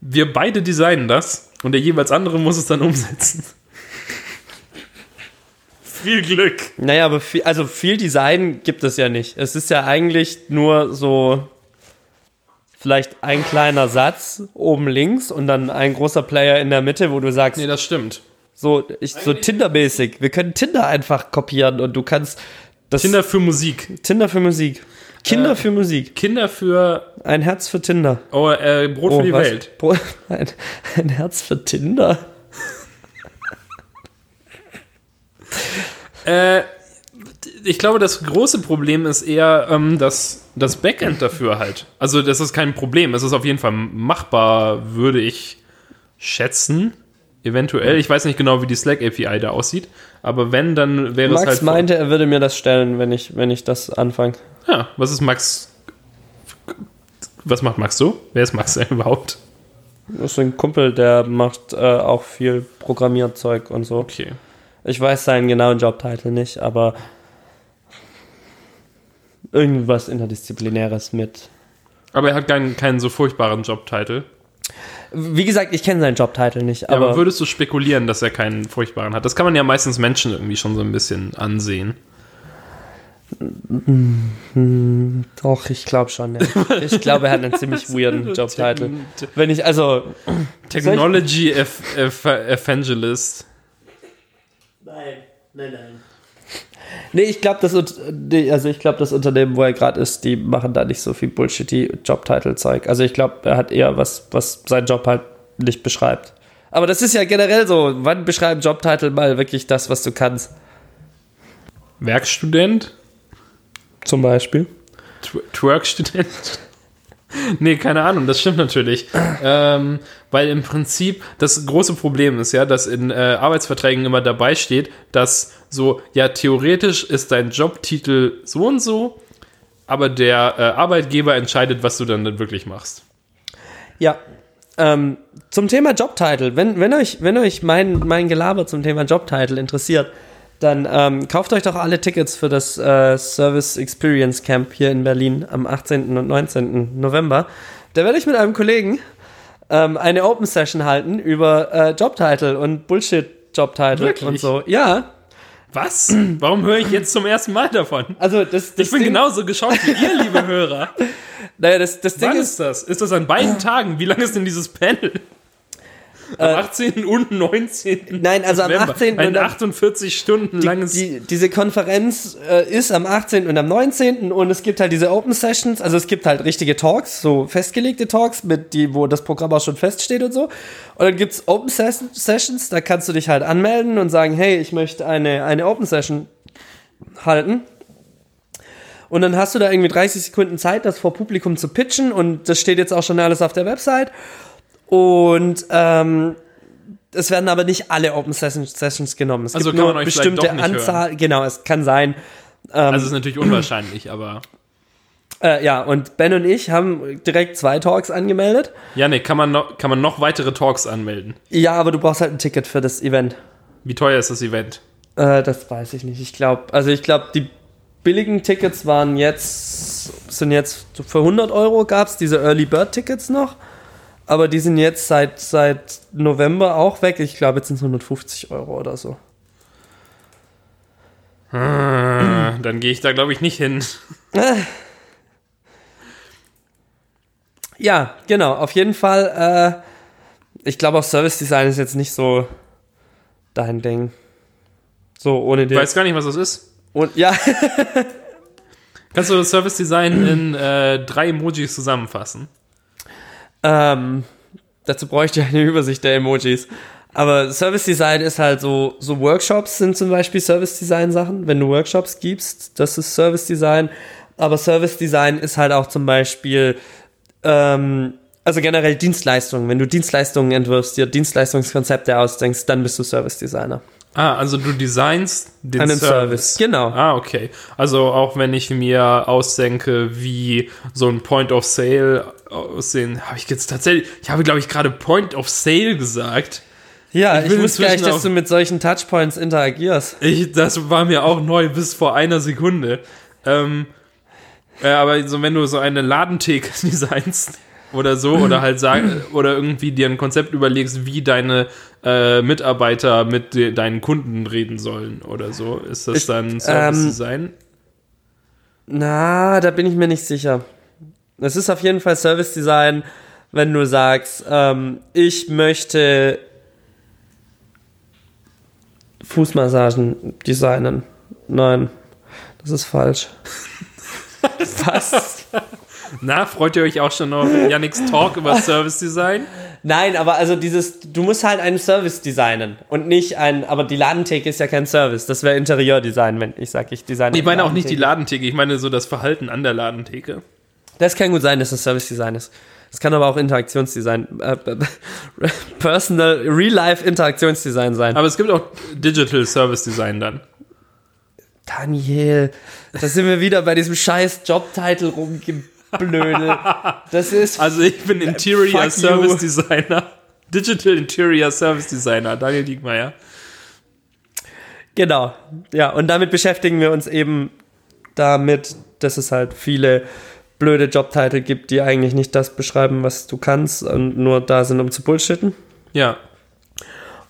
wir beide designen das und der jeweils andere muss es dann umsetzen. Viel Glück. Naja, aber viel, also viel Design gibt es ja nicht. Es ist ja eigentlich nur so vielleicht ein kleiner Satz oben links und dann ein großer Player in der Mitte, wo du sagst, Nee, das stimmt. so, ich, so Tinder-mäßig. Wir können Tinder einfach kopieren und du kannst das Kinder für Musik. Tinder für Musik. Kinder Äh, für Musik. Kinder für Ein Herz für Tinder. oh, äh, Brot für die was? Welt. Bro- Ein, ein Herz für Tinder. Äh, ich glaube, das große Problem ist eher ähm, das, das Backend dafür halt. Also, das ist kein Problem. Es ist auf jeden Fall machbar, würde ich schätzen. Eventuell. Ich weiß nicht genau, wie die Slack API da aussieht. Aber wenn, dann wäre es Max halt. meinte, er würde mir das stellen, wenn ich, wenn ich das anfange. Ja, was ist Max? Was macht Max so? Wer ist Max überhaupt? Das ist ein Kumpel, der macht äh, auch viel Programmierzeug und so. Okay. Ich weiß seinen genauen Jobtitel nicht, aber irgendwas Interdisziplinäres mit. Aber er hat keinen, keinen so furchtbaren Jobtitel. Wie gesagt, ich kenne seinen Jobtitel nicht, Ja, aber aber würdest du spekulieren, dass er keinen furchtbaren hat? Das kann man ja meistens Menschen irgendwie schon so ein bisschen ansehen. doch, ich glaube schon. Ja. Ich glaube, er hat einen ziemlich weirden Jobtitel. Wenn ich, also, Technology Ev Ev Evangelist. Nein, nein, nein. Nee, ich glaube, das, nee, also ich glaub, das Unternehmen, wo er gerade ist, die machen da nicht so viel bullshitty Jobtitle-Zeug. Also ich glaube, er hat eher was, was sein Job halt nicht beschreibt. Aber das ist ja generell so. Wann beschreibt Jobtitel mal wirklich das, was du kannst? Werkstudent? Zum Beispiel. Tw- Twerkstudent? nee, keine Ahnung, das stimmt natürlich. ähm, weil im Prinzip das große Problem ist ja, dass in äh, Arbeitsverträgen immer dabei steht, dass so, ja, theoretisch ist dein Jobtitel so und so, aber der äh, Arbeitgeber entscheidet, was du dann, dann wirklich machst. Ja. Ähm, zum Thema Jobtitel, wenn, wenn euch, wenn euch mein, mein Gelaber zum Thema Jobtitel interessiert, dann ähm, kauft euch doch alle Tickets für das äh, Service Experience Camp hier in Berlin am 18. und 19. November. Da werde ich mit einem Kollegen ähm, eine Open Session halten über äh, Jobtitel und Bullshit-Jobtitel Wirklich? und so. Ja, Was? Warum höre ich jetzt zum ersten Mal davon? also das, das Ich bin Ding, genauso geschockt wie ihr, liebe Hörer. naja, das, das Ding Wann ist, ist das? Ist das an beiden Tagen? Wie lang ist denn dieses Panel? Am 18. und 19. Nein, also am November. 18. Ein und am- 48 Stunden langes. die, diese Konferenz äh, ist am 18. und am 19. und es gibt halt diese Open Sessions, also es gibt halt richtige Talks, so festgelegte Talks, mit die, wo das Programm auch schon feststeht und so. Und dann gibt's Open Ses Sessions, da kannst du dich halt anmelden und sagen, hey, ich möchte eine, eine Open Session halten. Und dann hast du da irgendwie 30 Sekunden Zeit, das vor Publikum zu pitchen und das steht jetzt auch schon alles auf der Website. Und ähm, es werden aber nicht alle Open Sessions, Sessions genommen. Es Also gibt kann nur man euch bestimmte Anzahl. Genau, es kann sein. Ähm, also ist natürlich unwahrscheinlich, aber. äh, ja, und Ben und ich haben direkt zwei Talks angemeldet. Ja, nee, kann man, noch, kann man noch weitere Talks anmelden. Ja, aber du brauchst halt ein Ticket für das Event. Wie teuer ist das Event? Äh, das weiß ich nicht. Ich glaube, also ich glaube, die billigen Tickets waren jetzt, sind jetzt für 100 Euro gab es diese Early Bird Tickets noch. Aber die sind jetzt seit, seit November auch weg. Ich glaube, jetzt sind es 150 Euro oder so. Ah, Dann gehe ich da, glaube ich, nicht hin. Ja, genau. Auf jeden Fall. Äh, ich glaube, auch Service Design ist jetzt nicht so dein Ding. So, ohne Ich dir. weiß gar nicht, was das ist. Und, ja, Kannst du das Service Design in äh, drei Emojis zusammenfassen? Ähm, dazu bräuchte ich eine Übersicht der Emojis. Aber Service Design ist halt so, so Workshops sind zum Beispiel Service Design Sachen. Wenn du Workshops gibst, das ist Service Design. Aber Service Design ist halt auch zum Beispiel, ähm, also generell Dienstleistungen. Wenn du Dienstleistungen entwirfst, dir Dienstleistungskonzepte ausdenkst, dann bist du Service Designer. Ah, also du designst den Einen Service. Service, genau. Ah, okay. Also auch wenn ich mir ausdenke, wie so ein Point of Sale aussehen, habe ich jetzt tatsächlich, ich habe glaube ich gerade Point of Sale gesagt. Ja, Ich ich, wusste gar nicht, dass du mit solchen Touchpoints interagierst. Ich, das war mir auch neu bis vor einer Sekunde. Ähm, äh, aber so wenn du so eine Ladentheke designst oder so oder halt sag, oder irgendwie dir ein Konzept überlegst, wie deine äh, Mitarbeiter mit de deinen Kunden reden sollen oder so, ist das Ich- dann Service ähm, Design? Na, da bin ich mir nicht sicher. Es ist auf jeden Fall Service Design, wenn du sagst, ähm, ich möchte Fußmassagen designen. Nein, das ist falsch. Was? Na, freut ihr euch auch schon auf Yannicks Talk über Service Design? Nein, aber also dieses, du musst halt einen Service designen und nicht ein, aber die Ladentheke ist ja kein Service, das wäre Interieurdesign, wenn ich sage, ich design. Ich meine auch nicht die Ladentheke. Ich meine so das Verhalten an der Ladentheke. Das kann gut sein, dass es Service Design ist. Es kann aber auch Interaktionsdesign, äh, Personal, Real-Life Interaktionsdesign sein. Aber es gibt auch Digital Service Design dann. Daniel, da sind wir wieder bei diesem scheiß Jobtitel rumgeblödel. Das ist, Also ich bin Interior Service you. Designer. Digital Interior Service Designer, Daniel Diekmeyer. genau. Ja, und damit beschäftigen wir uns eben damit, dass es halt viele blöde Jobtitel gibt, die eigentlich nicht das beschreiben, was du kannst und nur da sind, um zu bullshitten. Ja.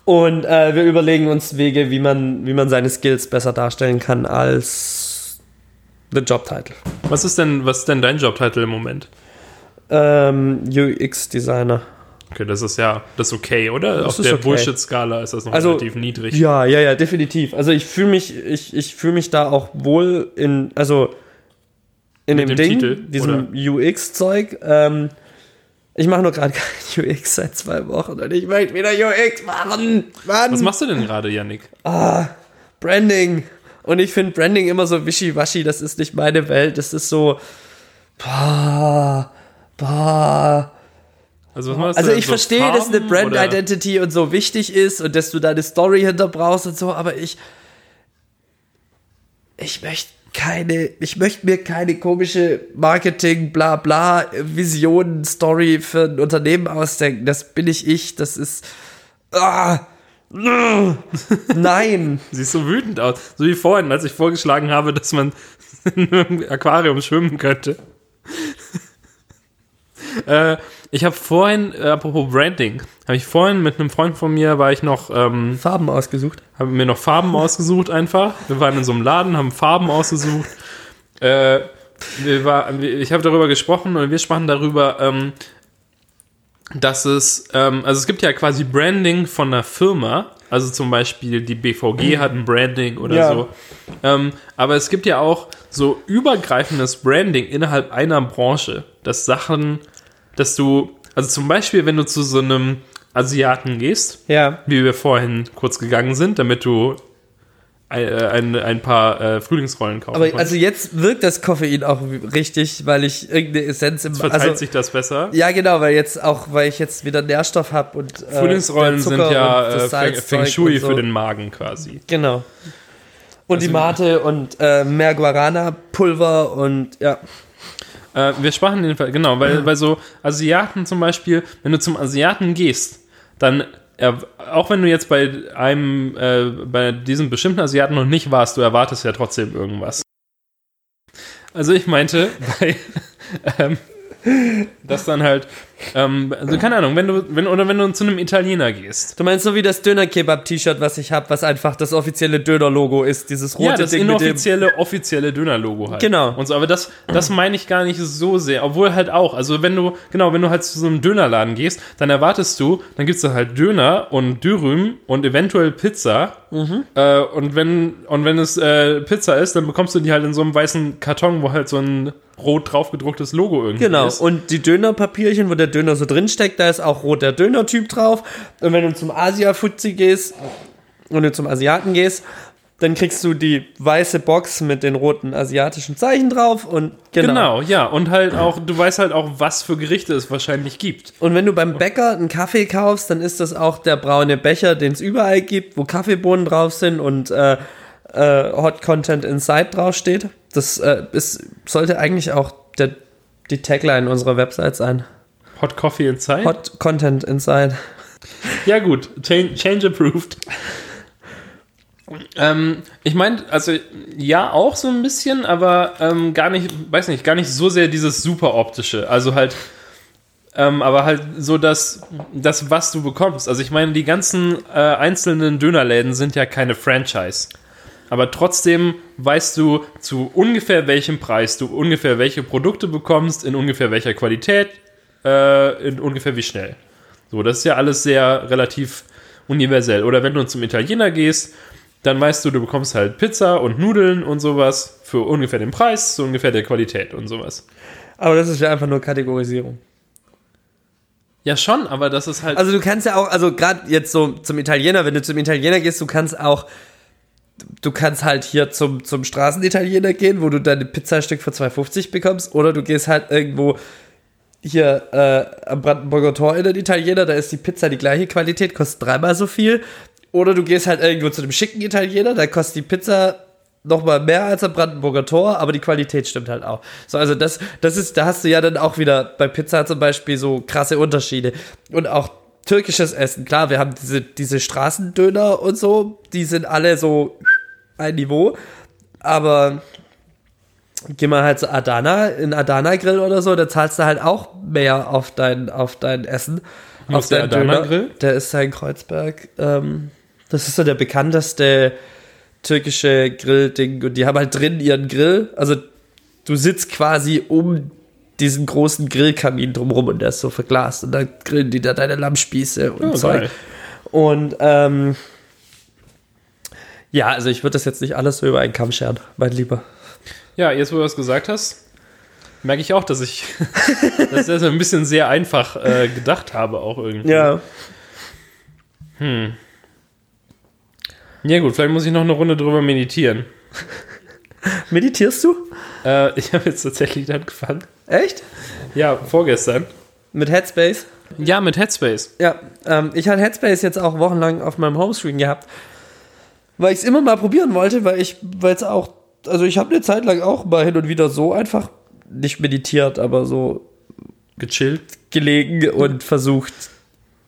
Und äh, wir überlegen uns Wege, wie man, wie man seine Skills besser darstellen kann als the Jobtitle. Was ist denn, was ist denn dein Jobtitel im Moment? Ähm, UX-Designer. Okay, das ist ja, das ist okay, oder? Auf ist der okay. Bullshit-Skala ist das noch Also, relativ niedrig. Ja, ja, ja, definitiv. Also ich fühle mich, ich, ich fühle mich da auch wohl in, also in dem, dem Ding, Titel, diesem UX-Zeug. Ähm, Ich mache nur gerade kein UX seit zwei Wochen und ich möchte wieder UX machen. Mann. Was machst du denn gerade, Yannick? Ah, Branding. Und ich finde Branding immer so wischiwaschi, das ist nicht meine Welt. Das ist so. Bah, bah. Also, Also ich So verstehe, dass eine Farben Brand oder- Identity und so wichtig ist und dass du da eine Story hinter brauchst und so, aber ich ich möchte keine, ich möchte mir keine komische Marketing, bla bla, Vision, Story für ein Unternehmen ausdenken. Das bin ich ich, das ist. Ah, nein. Siehst so wütend aus. So wie vorhin, als ich vorgeschlagen habe, dass man in einem Aquarium schwimmen könnte. äh, ich habe vorhin, äh, apropos Branding, habe ich vorhin mit einem Freund von mir, war ich noch, ähm, Farben ausgesucht. habe mir noch Farben ausgesucht einfach. Wir waren in so einem Laden, haben Farben ausgesucht. Äh, wir war, ich habe darüber gesprochen und wir sprachen darüber, ähm, dass es, ähm, also es gibt ja quasi Branding von einer Firma, also zum Beispiel die BVG hat ein Branding oder Ja. so. Ähm, aber es gibt ja auch so übergreifendes Branding innerhalb einer Branche, dass Sachen, dass du, also zum Beispiel, wenn du zu so einem Asiaten gehst, Ja. wie wir vorhin kurz gegangen sind, damit du ein, äh, ein, ein paar äh, Frühlingsrollen kaufen Aber konntest. also jetzt wirkt das Koffein auch richtig, weil ich irgendeine Essenz im verteilt also, sich das besser. Ja, genau, weil jetzt auch, weil ich jetzt wieder Nährstoff habe und äh, Frühlingsrollen sind Zucker ja äh, Feng, Feng Shui so. für den Magen quasi. Genau. Und die Also- Mate und äh, mehr Guarana-Pulver und ja. Äh, wir sprachen den Fall, genau, weil bei so Asiaten zum Beispiel, wenn du zum Asiaten gehst, dann, er, auch wenn du jetzt bei einem, äh, bei diesem bestimmten Asiaten noch nicht warst, du erwartest ja trotzdem irgendwas. Also ich meinte, bei, ähm, dass dann halt, ähm, also keine Ahnung, wenn du, wenn, oder wenn du zu einem Italiener gehst, Du meinst so wie das Döner-Kebab-T-Shirt, was ich habe, was einfach das offizielle Döner-Logo ist, dieses rote ja, das Ding mit dem... inoffizielle, offizielle Döner-Logo halt. Genau. Und so, aber das, das meine ich gar nicht so sehr. Obwohl halt auch. Also wenn du, genau, wenn du halt zu so einem Dönerladen gehst, dann erwartest du, dann gibt's da halt Döner und Dürüm und eventuell Pizza. Mhm. Äh, und wenn, und wenn es äh, Pizza ist, dann bekommst du die halt in so einem weißen Karton, wo halt so ein rot drauf gedrucktes Logo irgendwie Genau, ist. und die Dönerpapierchen, wo der Döner so drin steckt, da ist auch rot der Döner-Typ drauf. Und wenn du zum Asia-Fuzzi gehst, wenn du zum Asiaten gehst, dann kriegst du die weiße Box mit den roten asiatischen Zeichen drauf und genau. Genau, ja. Und halt auch, du weißt halt auch, was für Gerichte es wahrscheinlich gibt. Und wenn du beim Bäcker einen Kaffee kaufst, dann ist das auch der braune Becher, den es überall gibt, wo Kaffeebohnen drauf sind und äh, äh, Hot Content Inside draufsteht. Das äh, ist, sollte eigentlich auch der, die Tagline unserer Website sein. Hot Coffee Inside? Hot Content Inside. Ja, gut. Change, change approved. ähm, ich meine, also ja, auch so ein bisschen, aber ähm, gar nicht, weiß nicht, gar nicht so sehr dieses super optische. Also halt, ähm, aber halt so das, das, was du bekommst. Also ich meine, die ganzen äh, einzelnen Dönerläden sind ja keine Franchise. Aber trotzdem weißt du zu ungefähr welchem Preis du ungefähr welche Produkte bekommst, in ungefähr welcher Qualität, äh, in ungefähr wie schnell. So, das ist ja alles sehr relativ universell. Oder wenn du zum Italiener gehst, dann weißt du, du bekommst halt Pizza und Nudeln und sowas für ungefähr den Preis, so ungefähr der Qualität und sowas. Aber das ist ja einfach nur Kategorisierung. Ja, schon, aber das ist halt. Also du kannst ja auch, also gerade jetzt so zum Italiener, wenn du zum Italiener gehst, du kannst auch, du kannst halt hier zum, zum Straßenitaliener gehen, wo du deine Pizzastück für 2,50 bekommst, oder du gehst halt irgendwo hier äh, am Brandenburger Tor in den Italiener, da ist die Pizza die gleiche Qualität, kostet dreimal so viel. Oder du gehst halt irgendwo zu einem schicken Italiener, da kostet die Pizza nochmal mehr als am Brandenburger Tor, aber die Qualität stimmt halt auch. So, also das, das ist, da hast du ja dann auch wieder bei Pizza zum Beispiel so krasse Unterschiede. Und auch türkisches Essen, klar, wir haben diese, diese Straßendöner und so, die sind alle so ein Niveau, aber geh mal halt zu Adana, in Adana Grill oder so, da zahlst du halt auch mehr auf dein, auf dein Essen. Wo auf ist der Adana Grill? Der ist da in Kreuzberg. Ähm, das ist so der bekannteste türkische Grill-Ding. Und die haben halt drin ihren Grill. Also du sitzt quasi um diesen großen Grillkamin drumrum und der ist so verglast. Und dann grillen die da deine Lammspieße und Oh, Zeug. geil. Und ähm, ja, also ich würde das jetzt nicht alles so über einen Kamm scheren, mein Lieber. Ja, jetzt wo du das gesagt hast, merke ich auch, dass ich das ist ein bisschen sehr einfach äh, gedacht habe, auch irgendwie. Ja. Ja, gut, vielleicht muss ich noch eine Runde drüber meditieren. Meditierst du? Äh, ich habe jetzt tatsächlich angefangen. Echt? Ja, vorgestern. Mit Headspace? Ja, mit Headspace. Ja, ähm, ich hatte Headspace jetzt auch wochenlang auf meinem Homescreen gehabt, weil ich es immer mal probieren wollte, weil ich, weil es auch, also ich habe eine Zeit lang auch mal hin und wieder so einfach nicht meditiert, aber so Gechillt. gelegen und versucht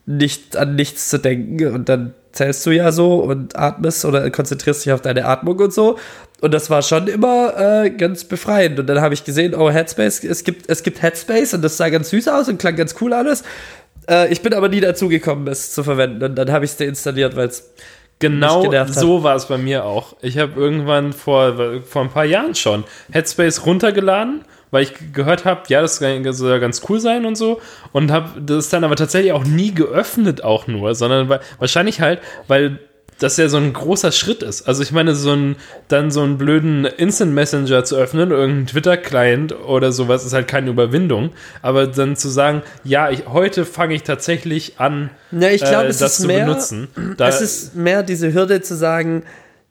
nicht an nichts zu denken und dann zählst du ja so und atmest oder konzentrierst dich auf deine Atmung und so und das war schon immer äh, ganz befreiend und dann habe ich gesehen, oh Headspace, es gibt es gibt Headspace und das sah ganz süß aus und klang ganz cool alles. Äh, ich bin aber nie dazu gekommen, es zu verwenden und dann habe ich es deinstalliert, weil es Genau so war es bei mir auch. Ich habe irgendwann vor, vor ein paar Jahren schon Headspace runtergeladen, weil ich gehört habe, ja, das soll ganz cool sein und so. Und habe das dann aber tatsächlich auch nie geöffnet, auch nur, sondern weil, wahrscheinlich halt, weil das ja so ein großer Schritt ist. Also ich meine, so ein, dann so einen blöden Instant Messenger zu öffnen, irgendeinen Twitter-Client oder sowas, ist halt keine Überwindung. Aber dann zu sagen, ja, ich, heute fange ich tatsächlich an, Ja, ich glaube, äh, es das ist zu mehr, benutzen. Da, es ist mehr diese Hürde zu sagen,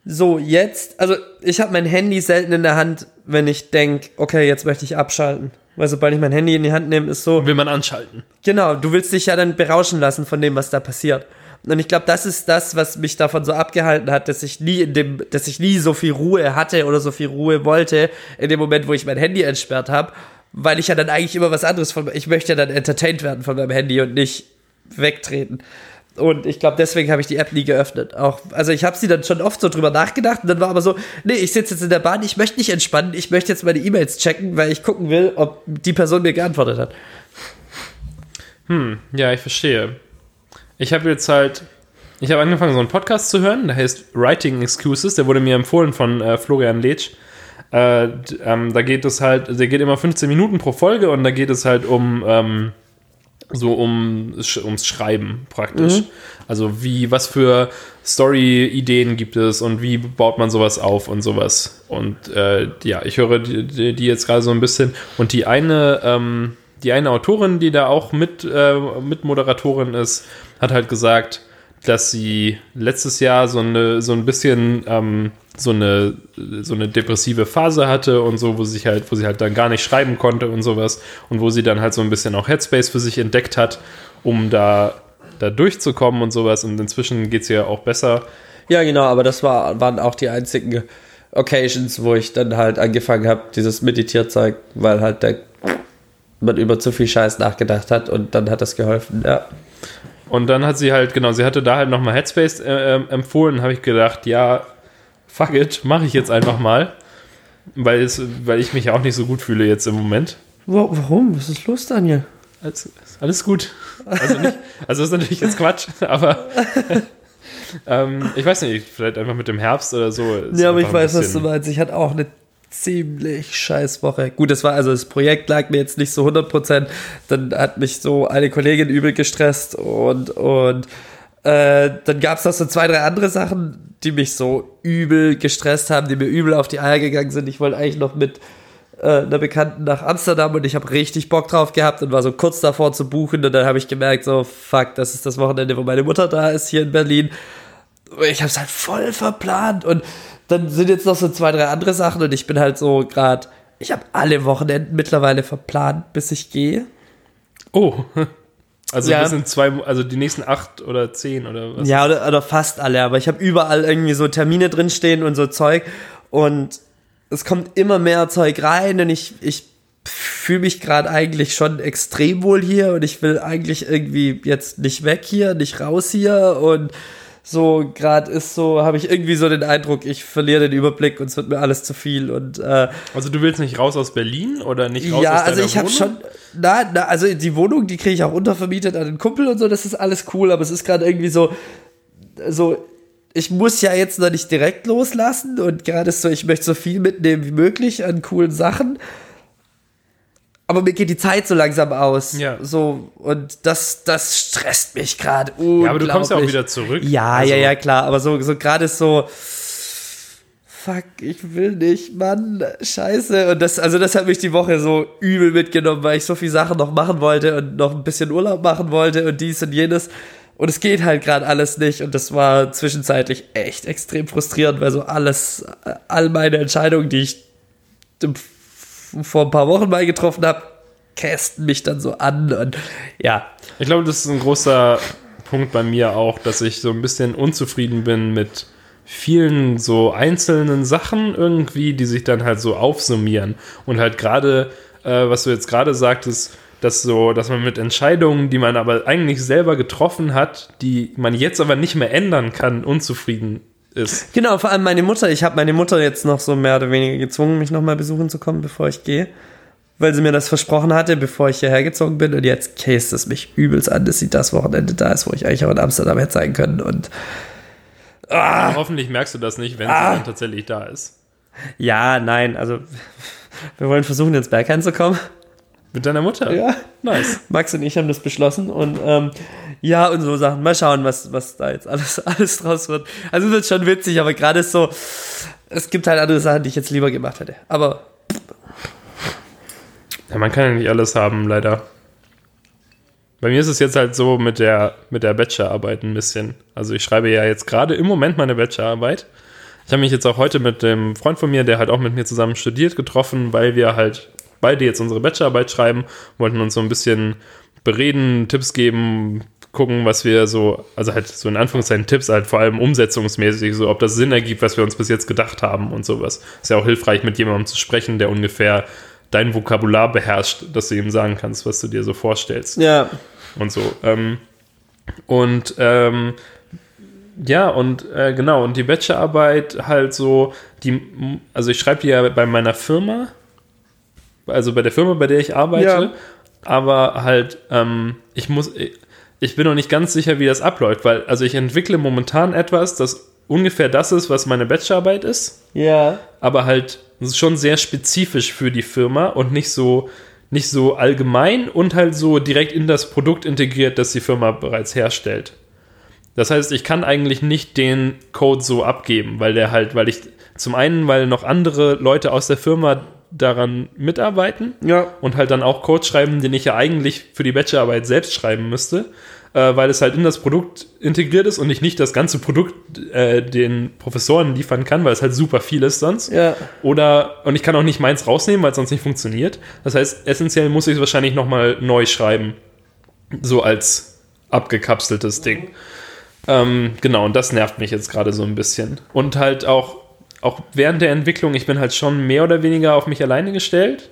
so jetzt, also ich habe mein Handy selten in der Hand, wenn ich denke, okay, jetzt möchte ich abschalten. Weil sobald ich mein Handy in die Hand nehme, ist so, will man anschalten. genau, du willst dich ja dann berauschen lassen von dem, was da passiert. Und ich glaube, das ist das, was mich davon so abgehalten hat, dass ich nie in dem, dass ich nie so viel Ruhe hatte oder so viel Ruhe wollte, in dem Moment, wo ich mein Handy entsperrt habe, weil ich ja dann eigentlich immer was anderes von, ich möchte ja dann entertained werden von meinem Handy und nicht wegtreten. Und ich glaube, deswegen habe ich die App nie geöffnet. Auch, also ich habe sie dann schon oft so drüber nachgedacht und dann war aber so, nee, ich sitze jetzt in der Bahn, ich möchte nicht entspannen, ich möchte jetzt meine E-Mails checken, weil ich gucken will, ob die Person mir geantwortet hat. Ja, ich verstehe. Ich habe jetzt halt, ich habe angefangen, so einen Podcast zu hören, der heißt Writing Excuses, der wurde mir empfohlen von äh, Florian Letsch. Äh, ähm, da geht es halt, der geht immer 15 Minuten pro Folge und da geht es halt um ähm, so um ums Schreiben praktisch. Also wie, was für Story-Ideen gibt es und wie baut man sowas auf und sowas. Und äh, ja, ich höre die, die die jetzt gerade so ein bisschen. Und die eine, ähm, die eine Autorin, die da auch mit, äh, mit Moderatorin ist, hat halt gesagt, dass sie letztes Jahr so eine so ein bisschen ähm, so eine so eine depressive Phase hatte und so, wo sich halt, wo sie halt dann gar nicht schreiben konnte und sowas und wo sie dann halt so ein bisschen auch Headspace für sich entdeckt hat, um da da durchzukommen und sowas und inzwischen geht es ihr auch besser. Ja, genau, aber das war, waren auch die einzigen Occasions, wo ich dann halt angefangen habe, dieses Meditierzeug, weil halt der, man über zu viel Scheiß nachgedacht hat und dann hat das geholfen, ja. Und dann hat sie halt, genau, sie hatte da halt nochmal Headspace äh, ähm, empfohlen, habe ich gedacht, ja, fuck it, mache ich jetzt einfach mal. Weil, es, weil ich mich auch nicht so gut fühle jetzt im Moment. Warum? Was ist los, Daniel? Alles, alles gut. Also, nicht, also ist natürlich jetzt Quatsch, aber ähm, ich weiß nicht, vielleicht einfach mit dem Herbst oder so. Ja, aber ich weiß, was du meinst. Ich hatte auch eine ziemlich scheiß Woche. Gut, das war also das Projekt lag mir jetzt nicht so 100%. Dann hat mich so eine Kollegin übel gestresst und, und äh, dann gab es noch so zwei, drei andere Sachen, die mich so übel gestresst haben, die mir übel auf die Eier gegangen sind. Ich wollte eigentlich noch mit äh, einer Bekannten nach Amsterdam und ich habe richtig Bock drauf gehabt und war so kurz davor zu buchen und dann habe ich gemerkt, so fuck, das ist das Wochenende, wo meine Mutter da ist, hier in Berlin. Ich habe es halt voll verplant und dann sind jetzt noch so zwei, drei andere Sachen und ich bin halt so gerade, ich habe alle Wochenenden mittlerweile verplant, bis ich gehe. Oh. Also Ja. das sind zwei, also die nächsten acht oder zehn oder was? Ja, oder, oder fast alle, aber ich habe überall irgendwie so Termine drinstehen und so Zeug und es kommt immer mehr Zeug rein und ich, ich fühle mich gerade eigentlich schon extrem wohl hier und ich will eigentlich irgendwie jetzt nicht weg hier, nicht raus hier und so gerade ist so, habe ich irgendwie so den Eindruck, ich verliere den Überblick und es wird mir alles zu viel und äh, Also du willst nicht raus aus Berlin oder nicht raus ja, aus also ich habe schon, na, na, also die Wohnung, die kriege ich auch untervermietet an den Kumpel und so, das ist alles cool, aber es ist gerade irgendwie so, so, ich muss ja jetzt noch nicht direkt loslassen und gerade ist so, ich möchte so viel mitnehmen wie möglich an coolen Sachen. Aber mir geht die Zeit so langsam aus. Ja. So, und das, das stresst mich gerade. Ja, aber du kommst ja auch wieder zurück. Ja, Also- ja, ja, klar. Aber so, so gerade ist so, fuck, ich will nicht, Mann, scheiße. Und das, also das hat mich die Woche so übel mitgenommen, weil ich so viele Sachen noch machen wollte und noch ein bisschen Urlaub machen wollte und dies und jenes. Und es geht halt gerade alles nicht. Und das war zwischenzeitlich echt extrem frustrierend, weil so alles, all meine Entscheidungen, die ich vor ein paar Wochen mal getroffen habe, kästen mich dann so an. Und ja. Ich glaube, das ist ein großer Punkt bei mir auch, dass ich so ein bisschen unzufrieden bin mit vielen so einzelnen Sachen irgendwie, die sich dann halt so aufsummieren. Und halt gerade, äh, was du jetzt gerade sagtest, dass so, dass man mit Entscheidungen, die man aber eigentlich selber getroffen hat, die man jetzt aber nicht mehr ändern kann, unzufrieden ist. Genau, vor allem meine Mutter. Ich habe meine Mutter jetzt noch so mehr oder weniger gezwungen, mich nochmal besuchen zu kommen, bevor ich gehe. Weil sie mir das versprochen hatte, bevor ich hierher gezogen bin. Und jetzt case es mich übelst an, dass sie das Wochenende da ist, wo ich eigentlich auch in Amsterdam hätte sein können. Und Ah. Hoffentlich merkst du das nicht, wenn ah. sie dann tatsächlich da ist. Ja, nein, also wir wollen versuchen, ins Bergheim zu kommen. Mit deiner Mutter? Ja. Nice. Max und ich haben das beschlossen und ähm, ja, und so Sachen. Mal schauen, was, was da jetzt alles, alles draus wird. Also es wird schon witzig, aber gerade so, es gibt halt andere Sachen, die ich jetzt lieber gemacht hätte. Aber. Ja, man kann ja nicht alles haben, leider. Bei mir ist es jetzt halt so mit der, mit der Bachelorarbeit ein bisschen. Also ich schreibe ja jetzt gerade im Moment meine Bachelorarbeit. Ich habe mich jetzt auch heute mit dem Freund von mir, der halt auch mit mir zusammen studiert, getroffen, weil wir halt beide jetzt unsere Bachelorarbeit schreiben, wollten uns so ein bisschen bereden, Tipps geben, gucken, was wir so, also halt so in Anführungszeichen Tipps, halt vor allem umsetzungsmäßig, so ob das Sinn ergibt, was wir uns bis jetzt gedacht haben und sowas. Ist ja auch hilfreich, mit jemandem zu sprechen, der ungefähr dein Vokabular beherrscht, dass du ihm sagen kannst, was du dir so vorstellst. Ja. Und so. Ähm, und ähm, ja, und äh, genau, und die Bachelorarbeit halt so, die, also ich schreibe die ja bei meiner Firma, also bei der Firma, bei der ich arbeite, ja. aber halt, ähm, ich muss, ich bin noch nicht ganz sicher, wie das abläuft, weil, also ich entwickle momentan etwas, das ungefähr das ist, was meine Bachelorarbeit ist. Ja. Aber halt schon sehr spezifisch für die Firma und nicht so, nicht so allgemein und halt so direkt in das Produkt integriert, das die Firma bereits herstellt. Das heißt, ich kann eigentlich nicht den Code so abgeben, weil der halt, weil ich zum einen, weil noch andere Leute aus der Firma daran mitarbeiten ja. und halt dann auch Code schreiben, den ich ja eigentlich für die Bachelorarbeit selbst schreiben müsste äh, weil es halt in das Produkt integriert ist und ich nicht das ganze Produkt äh, den Professoren liefern kann, weil es halt super viel ist sonst. Ja. Oder, und ich kann auch nicht meins rausnehmen, weil es sonst nicht funktioniert. Das heißt, essentiell muss ich es wahrscheinlich nochmal neu schreiben. So als abgekapseltes Ding. Ähm, genau, und das nervt mich jetzt gerade so ein bisschen. Und halt auch, auch während der Entwicklung, ich bin halt schon mehr oder weniger auf mich alleine gestellt,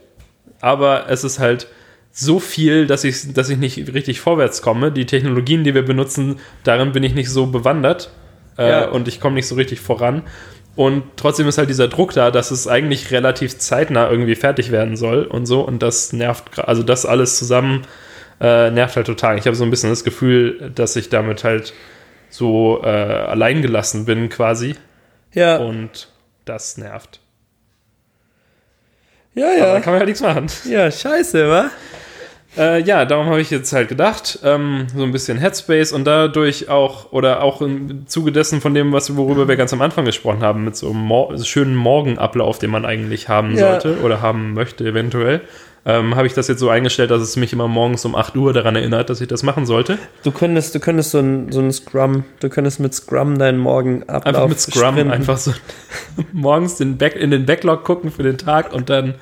aber es ist halt so viel, dass ich, dass ich nicht richtig vorwärts komme. Die Technologien, die wir benutzen, darin bin ich nicht so bewandert äh, ja. und ich komme nicht so richtig voran. Und trotzdem ist halt dieser Druck da, dass es eigentlich relativ zeitnah irgendwie fertig werden soll und so. Und das nervt, also das alles zusammen äh, nervt halt total. Ich habe so ein bisschen das Gefühl, dass ich damit halt so äh, allein gelassen bin quasi. Ja. Und das nervt. Ja, ja. Aber da kann man halt nichts machen. Ja, scheiße, wa? Äh, ja, darum habe ich jetzt halt gedacht, ähm, so ein bisschen Headspace und dadurch auch, oder auch im Zuge dessen von dem, was, worüber wir ganz am Anfang gesprochen haben, mit so einem Mor schönen Morgenablauf, den man eigentlich haben ja. sollte oder haben möchte eventuell, ähm, habe ich das jetzt so eingestellt, dass es mich immer morgens um 8 Uhr daran erinnert, dass ich das machen sollte. Du könntest, du könntest so ein, so ein Scrum, du könntest mit Scrum deinen Morgenablauf Einfach mit Scrum, sprinten. einfach so morgens den Back, in den Backlog gucken für den Tag und dann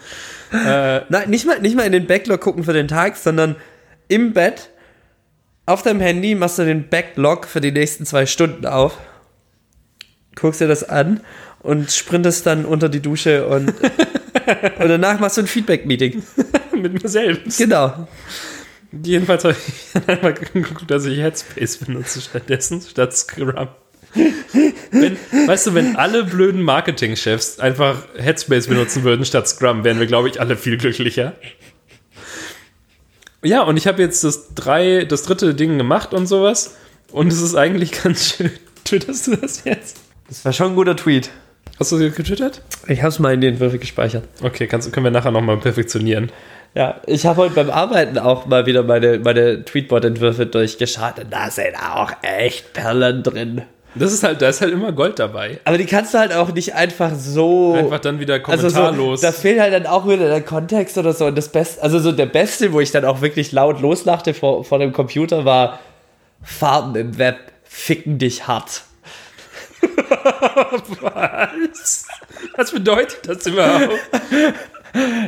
äh, Nein, nicht mal, nicht mal in den Backlog gucken für den Tag, sondern im Bett auf deinem Handy machst du den Backlog für die nächsten zwei Stunden auf, guckst dir das an und sprintest dann unter die Dusche und, und danach machst du ein Feedback-Meeting. Mit mir selbst. Genau. Jedenfalls habe ich einmal geguckt, dass ich Headspace benutze stattdessen, statt Scrum wenn, weißt du, wenn alle blöden Marketingchefs einfach Headspace benutzen würden statt Scrum, wären wir, glaube ich, alle viel glücklicher. Ja, und ich habe jetzt das drei, das dritte Ding gemacht und sowas. Und es ist eigentlich ganz schön. Twitterst du das jetzt? Das war schon ein guter Tweet. Hast du es getwittert? Ich habe es mal in den Entwürfe gespeichert. Okay, kannst, können wir nachher nochmal perfektionieren. Ja, ich habe heute beim Arbeiten auch mal wieder meine, meine Tweetbot-Entwürfe durchgeschaut und da sind auch echt Perlen drin. Das ist halt, da ist halt immer Gold dabei. Aber die kannst du halt auch nicht einfach so. Einfach dann wieder also so, kommentarlos. da fehlt halt dann auch wieder der Kontext oder so. Und das Beste, also so der Beste, wo ich dann auch wirklich laut loslachte vor, vor dem Computer, war Farben im Web ficken dich hart. Was? Was bedeutet das überhaupt?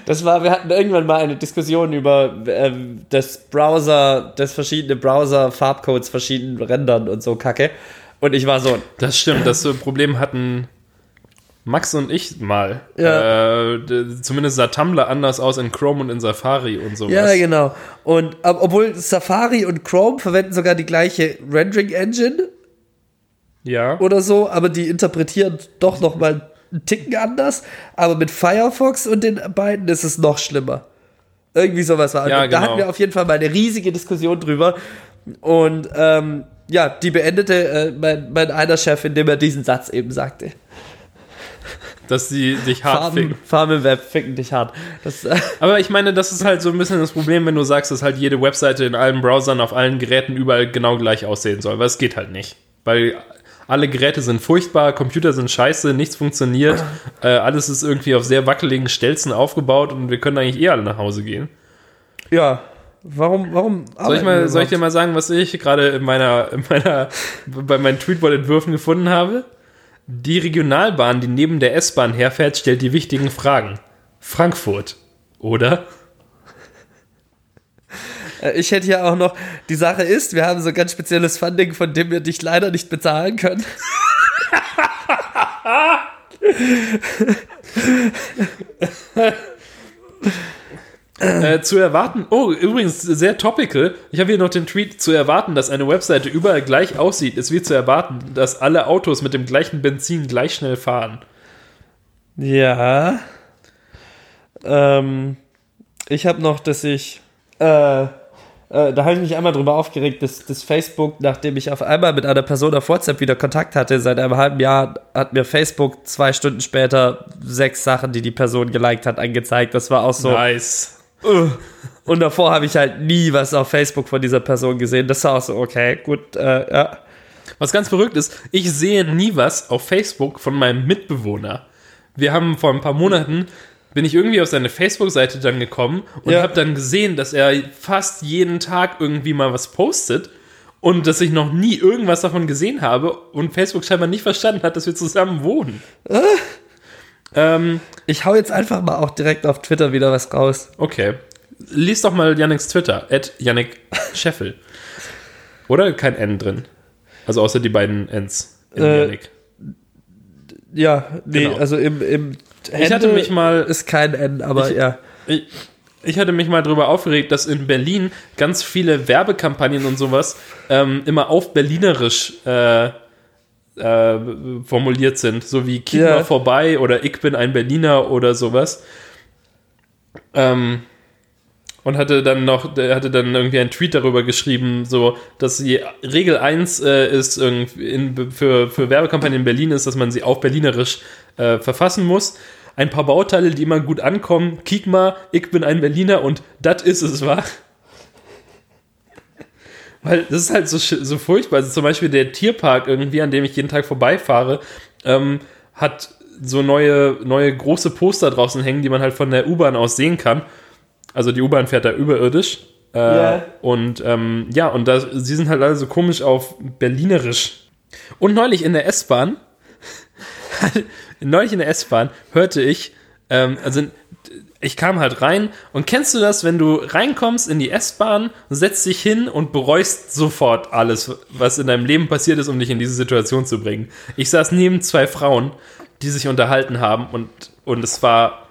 Das war, wir hatten irgendwann mal eine Diskussion über ähm, das Browser, das verschiedene Browser-Farbcodes verschieden rendern und so Kacke. Und ich war so, Das stimmt, das so Problem hatten Max und ich mal. Ja. Äh, zumindest sah Tumblr anders aus in Chrome und in Safari und sowas. ja, genau. Und ob- obwohl Safari und Chrome verwenden sogar die gleiche Rendering-Engine Ja. oder so, aber die interpretieren doch noch mal einen Ticken anders. Aber mit Firefox und den beiden ist es noch schlimmer. Irgendwie sowas war. Ja, und da genau. hatten wir auf jeden Fall mal eine riesige Diskussion drüber. Und ähm, ja, die beendete äh, mein, mein einer Chef, indem er diesen Satz eben sagte. Dass sie dich hart Farben, ficken. Farben im Web ficken dich hart. Das, äh, Aber ich meine, das ist halt so ein bisschen das Problem, wenn du sagst, dass halt jede Webseite in allen Browsern, auf allen Geräten überall genau gleich aussehen soll. Weil es geht halt nicht. Weil alle Geräte sind furchtbar, Computer sind scheiße, nichts funktioniert, äh, alles ist irgendwie auf sehr wackeligen Stelzen aufgebaut und wir können eigentlich eh alle nach Hause gehen. ja, warum, warum Soll ich, mal, soll ich dir mal sagen, was ich gerade in meiner, in meiner, bei meinen Tweetball-Entwürfen gefunden habe? Die Regionalbahn, die neben der S-Bahn herfährt, stellt die wichtigen Fragen. Frankfurt, oder? Äh, Ich hätte ja auch noch, die Sache ist, wir haben so ganz spezielles Funding, von dem wir dich leider nicht bezahlen können. Äh, zu erwarten, oh, übrigens, sehr topical. Ich habe hier noch den Tweet zu erwarten, dass eine Webseite überall gleich aussieht, ist wie zu erwarten, dass alle Autos mit dem gleichen Benzin gleich schnell fahren. Ja. Ähm, ich habe noch, dass ich, äh, äh, da habe ich mich einmal drüber aufgeregt, dass, dass Facebook, nachdem ich auf einmal mit einer Person auf WhatsApp wieder Kontakt hatte, seit einem halben Jahr hat mir Facebook zwei Stunden später sechs Sachen, die die Person geliked hat, angezeigt. Das war auch so. Nice. Und davor habe ich halt nie was auf Facebook von dieser Person gesehen. Das war auch so, okay, gut, äh, ja. Was ganz verrückt ist, ich sehe nie was auf Facebook von meinem Mitbewohner. Wir haben vor ein paar Monaten, bin ich irgendwie auf seine Facebook-Seite dann gekommen und Ja. habe dann gesehen, dass er fast jeden Tag irgendwie mal was postet und dass ich noch nie irgendwas davon gesehen habe und Facebook scheinbar nicht verstanden hat, dass wir zusammen wohnen. ähm, Ich hau jetzt einfach mal auch direkt auf Twitter wieder was raus. okay. Lies doch mal Yannicks Twitter, at Yannick Scheffel. Oder kein N drin. Also außer die beiden Ns in Äh, Yannick. Ja, nee, Genau. also im, im Ich hatte mich mal- ist kein N, aber Ich- ja. Ich, ich hatte mich mal darüber aufgeregt, dass in Berlin ganz viele Werbekampagnen und sowas ähm, immer auf Berlinerisch äh, äh, formuliert sind. So wie Ja. mal vorbei oder Ich bin ein Berliner oder sowas. Ähm, und hatte dann noch, hatte dann irgendwie einen Tweet darüber geschrieben, so, dass die Regel 1 äh, ist irgendwie in, für, für Werbekampagnen in Berlin ist, dass man sie auf Berlinerisch äh, verfassen muss. Ein paar Bauteile, die immer gut ankommen. Kick mal, ich bin ein Berliner und das ist es, wa? Weil das ist halt so, so furchtbar. Also zum Beispiel der Tierpark irgendwie, an dem ich jeden Tag vorbeifahre, ähm, hat so neue, neue große Poster draußen hängen, die man halt von der U-Bahn aus sehen kann. Also die U-Bahn fährt da überirdisch. Äh, Ja. Und ähm, ja, und da, sie sind halt alle so komisch auf Berlinerisch. Und neulich in der S-Bahn, neulich in der S-Bahn hörte ich, ähm, also ich kam halt rein und kennst du das, wenn du reinkommst in die S-Bahn, setzt dich hin und bereust sofort alles, was in deinem Leben passiert ist, um dich in diese Situation zu bringen. Ich saß neben zwei Frauen, die sich unterhalten haben und, und es war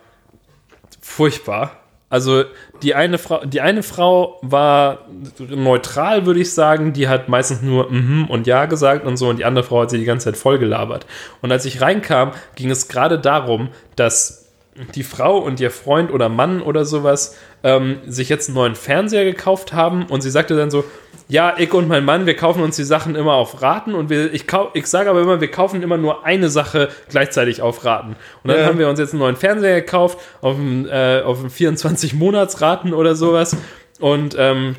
furchtbar. Also die eine Frau, die eine Frau war neutral, würde ich sagen. Die hat meistens nur mhm und ja gesagt und so. Und die andere Frau hat sie die ganze Zeit voll gelabert. Und als ich reinkam, ging es gerade darum, dass die Frau und ihr Freund oder Mann oder sowas ähm, sich jetzt einen neuen Fernseher gekauft haben. Und sie sagte dann so, ja, ich und mein Mann, wir kaufen uns die Sachen immer auf Raten und wir, ich, ich sage aber immer, wir kaufen immer nur eine Sache gleichzeitig auf Raten. Und dann Ja. haben wir uns jetzt einen neuen Fernseher gekauft auf, dem, äh, auf dem 24 Monatsraten oder sowas. Und ähm,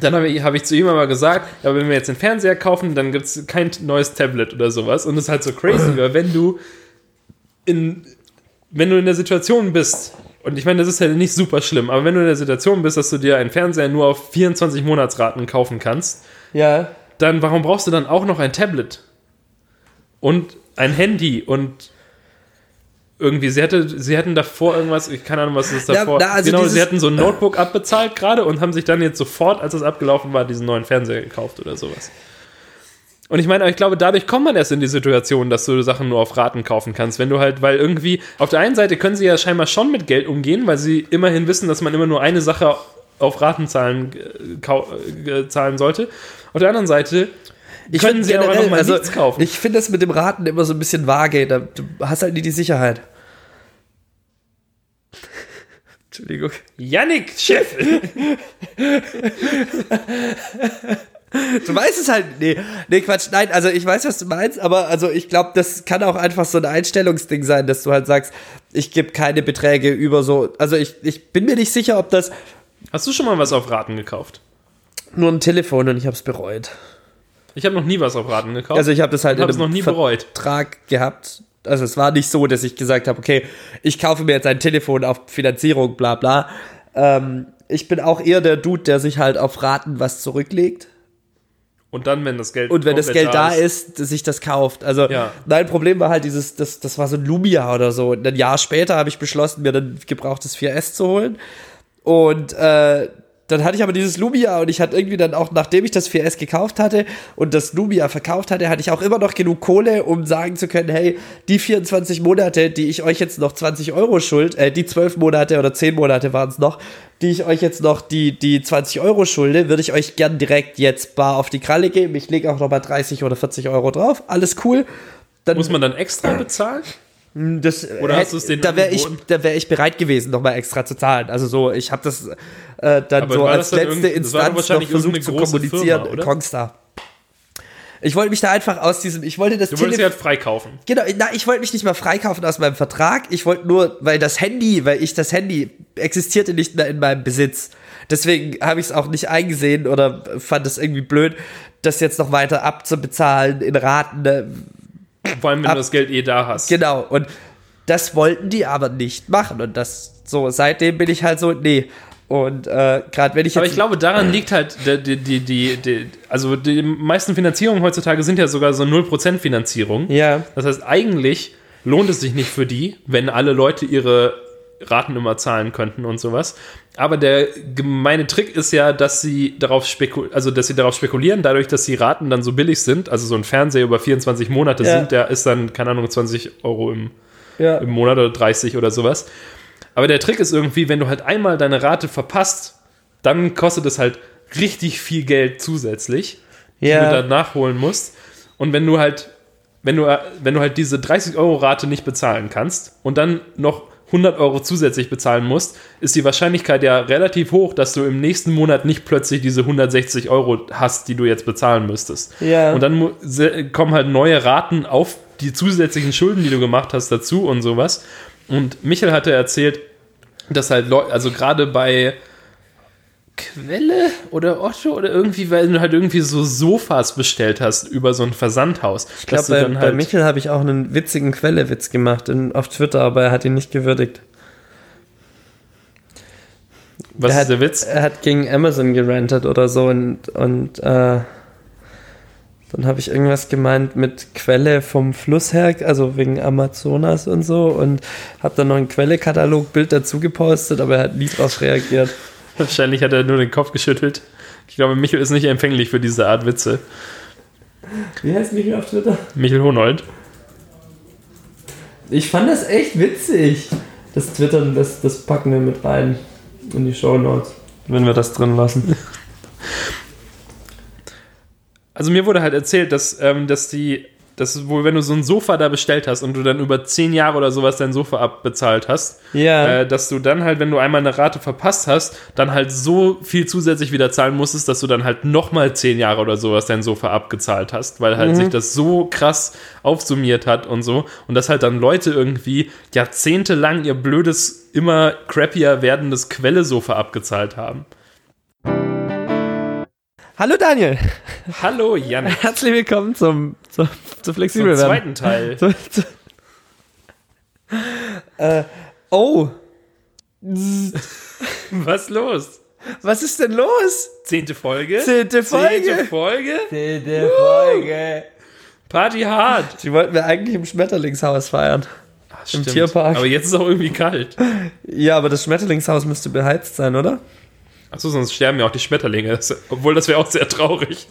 Dann habe ich, hab ich zu ihm aber gesagt, ja, wenn wir jetzt den Fernseher kaufen, dann gibt es kein neues Tablet oder sowas. Und das ist halt so crazy, weil wenn du in, wenn du in der Situation bist, und ich meine, das ist ja nicht super schlimm, aber wenn du in der Situation bist, dass du dir einen Fernseher nur auf 24 Monatsraten kaufen kannst, Ja. dann warum brauchst du dann auch noch ein Tablet? Und ein Handy und irgendwie, sie, hatte, sie hatten davor irgendwas, ich keine Ahnung, was ist Ja, davor. na, also genau, sie hatten so ein Notebook abbezahlt gerade und haben sich dann jetzt sofort, als es abgelaufen war, diesen neuen Fernseher gekauft oder sowas. Und ich meine, ich glaube, dadurch kommt man erst in die Situation, dass du Sachen nur auf Raten kaufen kannst. Wenn du halt, weil irgendwie, auf der einen Seite können sie ja scheinbar schon mit Geld umgehen, weil sie immerhin wissen, dass man immer nur eine Sache auf Raten zahlen, äh, äh, zahlen sollte. Auf der anderen Seite können find sie aber einfach mal also, nichts kaufen. Ich finde das mit dem Raten immer so ein bisschen vage. Da, du hast halt nie die Sicherheit. Entschuldigung. Yannick, Chef! Du weißt es halt. Nee, nee, Quatsch. Nein, also ich weiß, was du meinst, aber also ich glaube, das kann auch einfach so ein Einstellungsding sein, dass du halt sagst, ich gebe keine Beträge über so. Also ich, ich bin mir nicht sicher, ob das Hast du schon mal was auf Raten gekauft? nur ein Telefon und ich habe es bereut. Ich habe noch nie was auf Raten gekauft. Also ich habe das halt habe es noch nie bereut. Vertrag gehabt. Also es war nicht so, dass ich gesagt habe, okay, ich kaufe mir jetzt ein Telefon auf Finanzierung, bla bla. Ähm, ich bin auch eher der Dude, der sich halt auf Raten was zurücklegt. Und dann, wenn das Geld Und wenn das Geld da ist, dass sich das kauft. Also Ja. mein Problem war halt dieses, das, das war so ein Lumia oder so. Und ein Jahr später habe ich beschlossen, mir ein gebrauchtes 4S zu holen. Und äh, dann hatte ich aber dieses Lumia und ich hatte irgendwie dann auch, nachdem ich das 4S gekauft hatte und das Lumia verkauft hatte, hatte ich auch immer noch genug Kohle, um sagen zu können, hey, die 24 Monate, die ich euch jetzt noch 20 Euro schuld, äh, die 12 Monate oder 10 Monate waren es noch, die ich euch jetzt noch die, die 20 Euro schulde, würde ich euch gern direkt jetzt bar auf die Kralle geben. Ich lege auch noch mal 30 oder 40 Euro drauf. Alles cool. Dann Muss man dann extra bezahlen? das, Oder hätt- hast du es denen da wäre ich, da wäre ich bereit gewesen, nochmal extra zu zahlen. Also so, ich habe das äh, dann Aber so als letzte Instanz noch versucht zu kommunizieren. Firma? Kongstar. Ich wollte mich da einfach aus diesem, ich wollte das Du wolltest sie Telefon, halt freikaufen. genau, na, ich wollte mich nicht mal freikaufen aus meinem Vertrag. Ich wollte nur, weil das Handy, weil ich das Handy existierte nicht mehr in meinem Besitz. Deswegen habe ich es auch nicht eingesehen oder fand es irgendwie blöd, das jetzt noch weiter abzubezahlen in Raten. ne? Vor allem, wenn Ab- du das Geld eh da hast. Genau, und das wollten die aber nicht machen. Und das, so, seitdem bin ich halt so, nee. Und äh, gerade wenn ich Aber ich glaube, daran liegt halt, die, die, die, die, also die meisten Finanzierungen heutzutage sind ja sogar so 0% Finanzierung. ja, Das heißt, eigentlich lohnt es sich nicht für die, wenn alle Leute ihre Raten immer zahlen könnten und sowas. Aber der gemeine Trick ist ja, dass sie darauf spekul also dass sie darauf spekulieren, dadurch, dass die Raten dann so billig sind, also so ein Fernseher über 24 Monate Ja. sind, der ist dann, keine Ahnung, 20 Euro im, ja. im Monat oder 30 oder sowas. Aber der Trick ist irgendwie, wenn du halt einmal deine Rate verpasst, dann kostet es halt richtig viel Geld zusätzlich, die du Ja. dann nachholen musst. Und wenn du halt, wenn du, wenn du halt diese 30 Euro Rate nicht bezahlen kannst und dann noch 100 Euro zusätzlich bezahlen musst, ist die Wahrscheinlichkeit ja relativ hoch, dass du im nächsten Monat nicht plötzlich diese 160 Euro hast, die du jetzt bezahlen müsstest. Ja. Und dann kommen halt neue Raten auf die zusätzlichen Schulden, die du gemacht hast, dazu und sowas. Und Michael hatte erzählt, dass halt Leute, also gerade bei Quelle oder Otto oder irgendwie, weil du halt irgendwie so Sofas bestellt hast über so ein Versandhaus. Ich glaube, bei, bei Michel habe ich auch einen witzigen Quellewitz gemacht in, auf Twitter, aber er hat ihn nicht gewürdigt. was er ist hat, der Witz? Er hat gegen Amazon gerantet oder so und, und äh, dann habe ich irgendwas gemeint mit Quelle vom Fluss her, also wegen Amazonas und so und habe dann noch ein Quelle-Katalog-Bild dazu gepostet, aber er hat nie drauf reagiert. Wahrscheinlich hat er nur den Kopf geschüttelt. Ich glaube, Michael ist nicht empfänglich für diese Art Witze. Wie heißt Michel auf Twitter? Michael Honold. Ich fand das echt witzig. Das Twittern, das, das packen wir mit rein in die Show Notes, wenn wir das drin lassen. Also mir wurde halt erzählt, dass, ähm, dass die, dass wohl, wenn du so ein Sofa da bestellt hast und du dann über zehn Jahre oder sowas dein Sofa abbezahlt hast, Ja. äh, dass du dann halt, wenn du einmal eine Rate verpasst hast, dann halt so viel zusätzlich wieder zahlen musstest, dass du dann halt nochmal zehn Jahre oder sowas dein Sofa abgezahlt hast, weil halt sich das so krass aufsummiert hat und so. Und dass halt dann Leute irgendwie jahrzehntelang ihr blödes, immer crappier werdendes Quelle-Sofa abgezahlt haben. Hallo Daniel. Hallo Jan. Herzlich willkommen zum, zum, zum flexibel Zum werden. zweiten Teil. Zu, zu, äh, oh, Was los? was ist denn los? Zehnte Folge. Zehnte Folge. Zehnte Folge. Zehnte Folge. Party hard. Die wollten wir eigentlich im Schmetterlingshaus feiern. Ach, Im Tierpark. Aber jetzt ist auch irgendwie kalt. Ja, aber das Schmetterlingshaus müsste beheizt sein, oder? Achso, sonst sterben ja auch die Schmetterlinge. Das, obwohl, das wäre auch sehr traurig.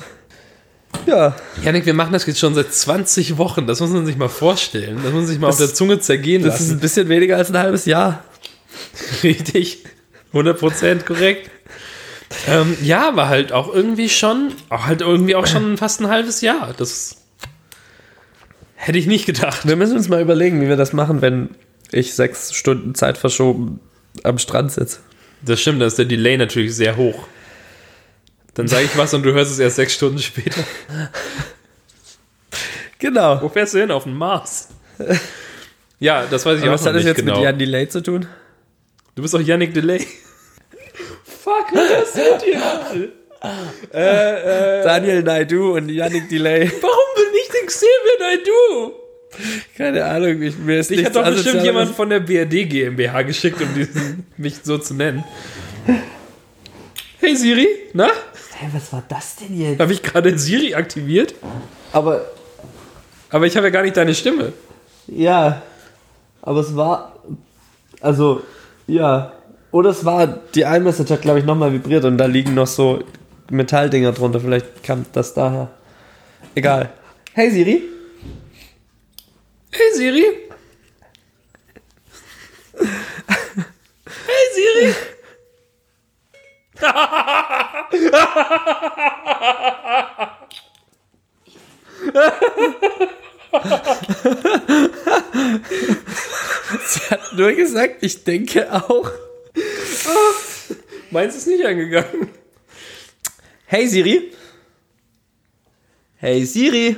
Ja. Janik, wir machen das jetzt schon seit 20 Wochen. Das muss man sich mal vorstellen. Das muss man sich mal auf der Zunge zergehen Das ist lassen. ein bisschen weniger als ein halbes Jahr. Richtig. 100% korrekt. Ähm, ja, aber halt auch irgendwie schon, auch halt irgendwie auch schon fast ein halbes Jahr. Das hätte ich nicht gedacht. Wir müssen uns mal überlegen, wie wir das machen, wenn ich sechs Stunden Zeit verschoben am Strand sitze. Das stimmt, da ist der Delay natürlich sehr hoch. Dann sage ich was und du hörst es erst sechs Stunden später. Genau. Wo fährst du hin? Auf den Mars. Ja, das weiß ich Aber auch was noch hat das nicht jetzt genau. mit Jan Delay zu tun? Du bist auch Yannick Delay. Fuck, was seid ihr? Daniel Naidu und Yannick Delay. Warum bin ich denn Xavier Naidoo? Keine Ahnung, ich, mir ist Ich hat doch bestimmt Asoziales- jemand von der BRD GmbH geschickt, um diesen, mich so zu nennen. Hey Siri, na? Hä, was war das denn jetzt? Habe ich gerade Siri aktiviert? Aber, Aber ich habe ja gar nicht deine Stimme. ja. Aber es war, also, ja. Oder es war, die iMessage hat, glaube ich, nochmal vibriert und da liegen noch so Metalldinger drunter. Vielleicht kam das daher. Egal. Hey Siri. Hey Siri. Hey Siri. Sie hat nur gesagt, ich denke auch. Meins ist nicht angegangen. Hey Siri. Hey Siri.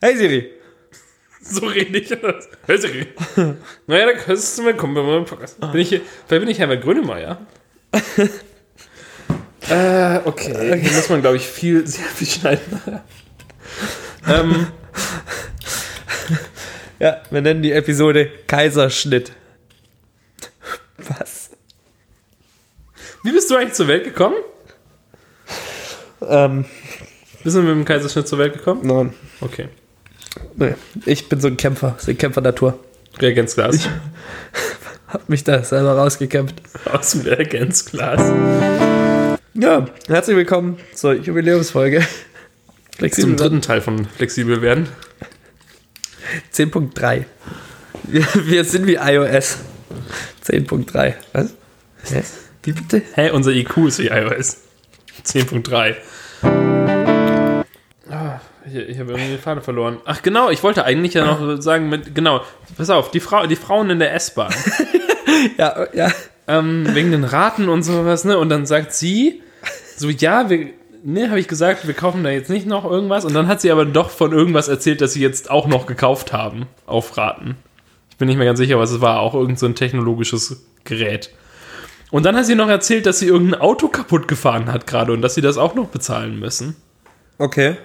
Hey Siri. So rede ich. Hey Siri. Naja, dann kannst du mal kommen bei meinem Podcast. Bin ich hier, vielleicht bin ich Herbert Grönemeyer. äh, okay. Hier muss man, glaube ich, viel, sehr viel schneiden. ähm, Ja, wir nennen die Episode Kaiserschnitt. Was? wie bist du eigentlich zur Welt gekommen? Ähm, Bist du mit dem Kaiserschnitt zur Welt gekommen? nein. Okay. Nee, ich bin so ein Kämpfer, so ein Kämpfer Natur. Reagenzglas. Hab mich da selber rausgekämpft. Aus dem Reagenzglas. Ja, herzlich willkommen zur Jubiläumsfolge. Zum Flexibel dritten Teil von Flexibel werden. 10.3. Wir, wir sind wie iOS. 10.3. Was? Hä? Wie bitte? Hä, unser IQ ist wie iOS. 10.3. Ich, ich habe irgendwie den Faden verloren. Ach genau, ich wollte eigentlich ja noch sagen, mit, genau, pass auf, die, Frau, die Frauen in der S-Bahn. Ja, ja. ähm, wegen den Raten und sowas, ne? Und dann sagt sie, so, ja, wir, ne, habe ich gesagt, wir kaufen da jetzt nicht noch irgendwas. Und dann hat sie aber doch von irgendwas erzählt, dass sie jetzt auch noch gekauft haben auf Raten. Ich bin nicht mehr ganz sicher, was es war. Auch irgend so ein technologisches Gerät. Und dann hat sie noch erzählt, dass sie irgendein Auto kaputt gefahren hat gerade und dass sie das auch noch bezahlen müssen. Okay.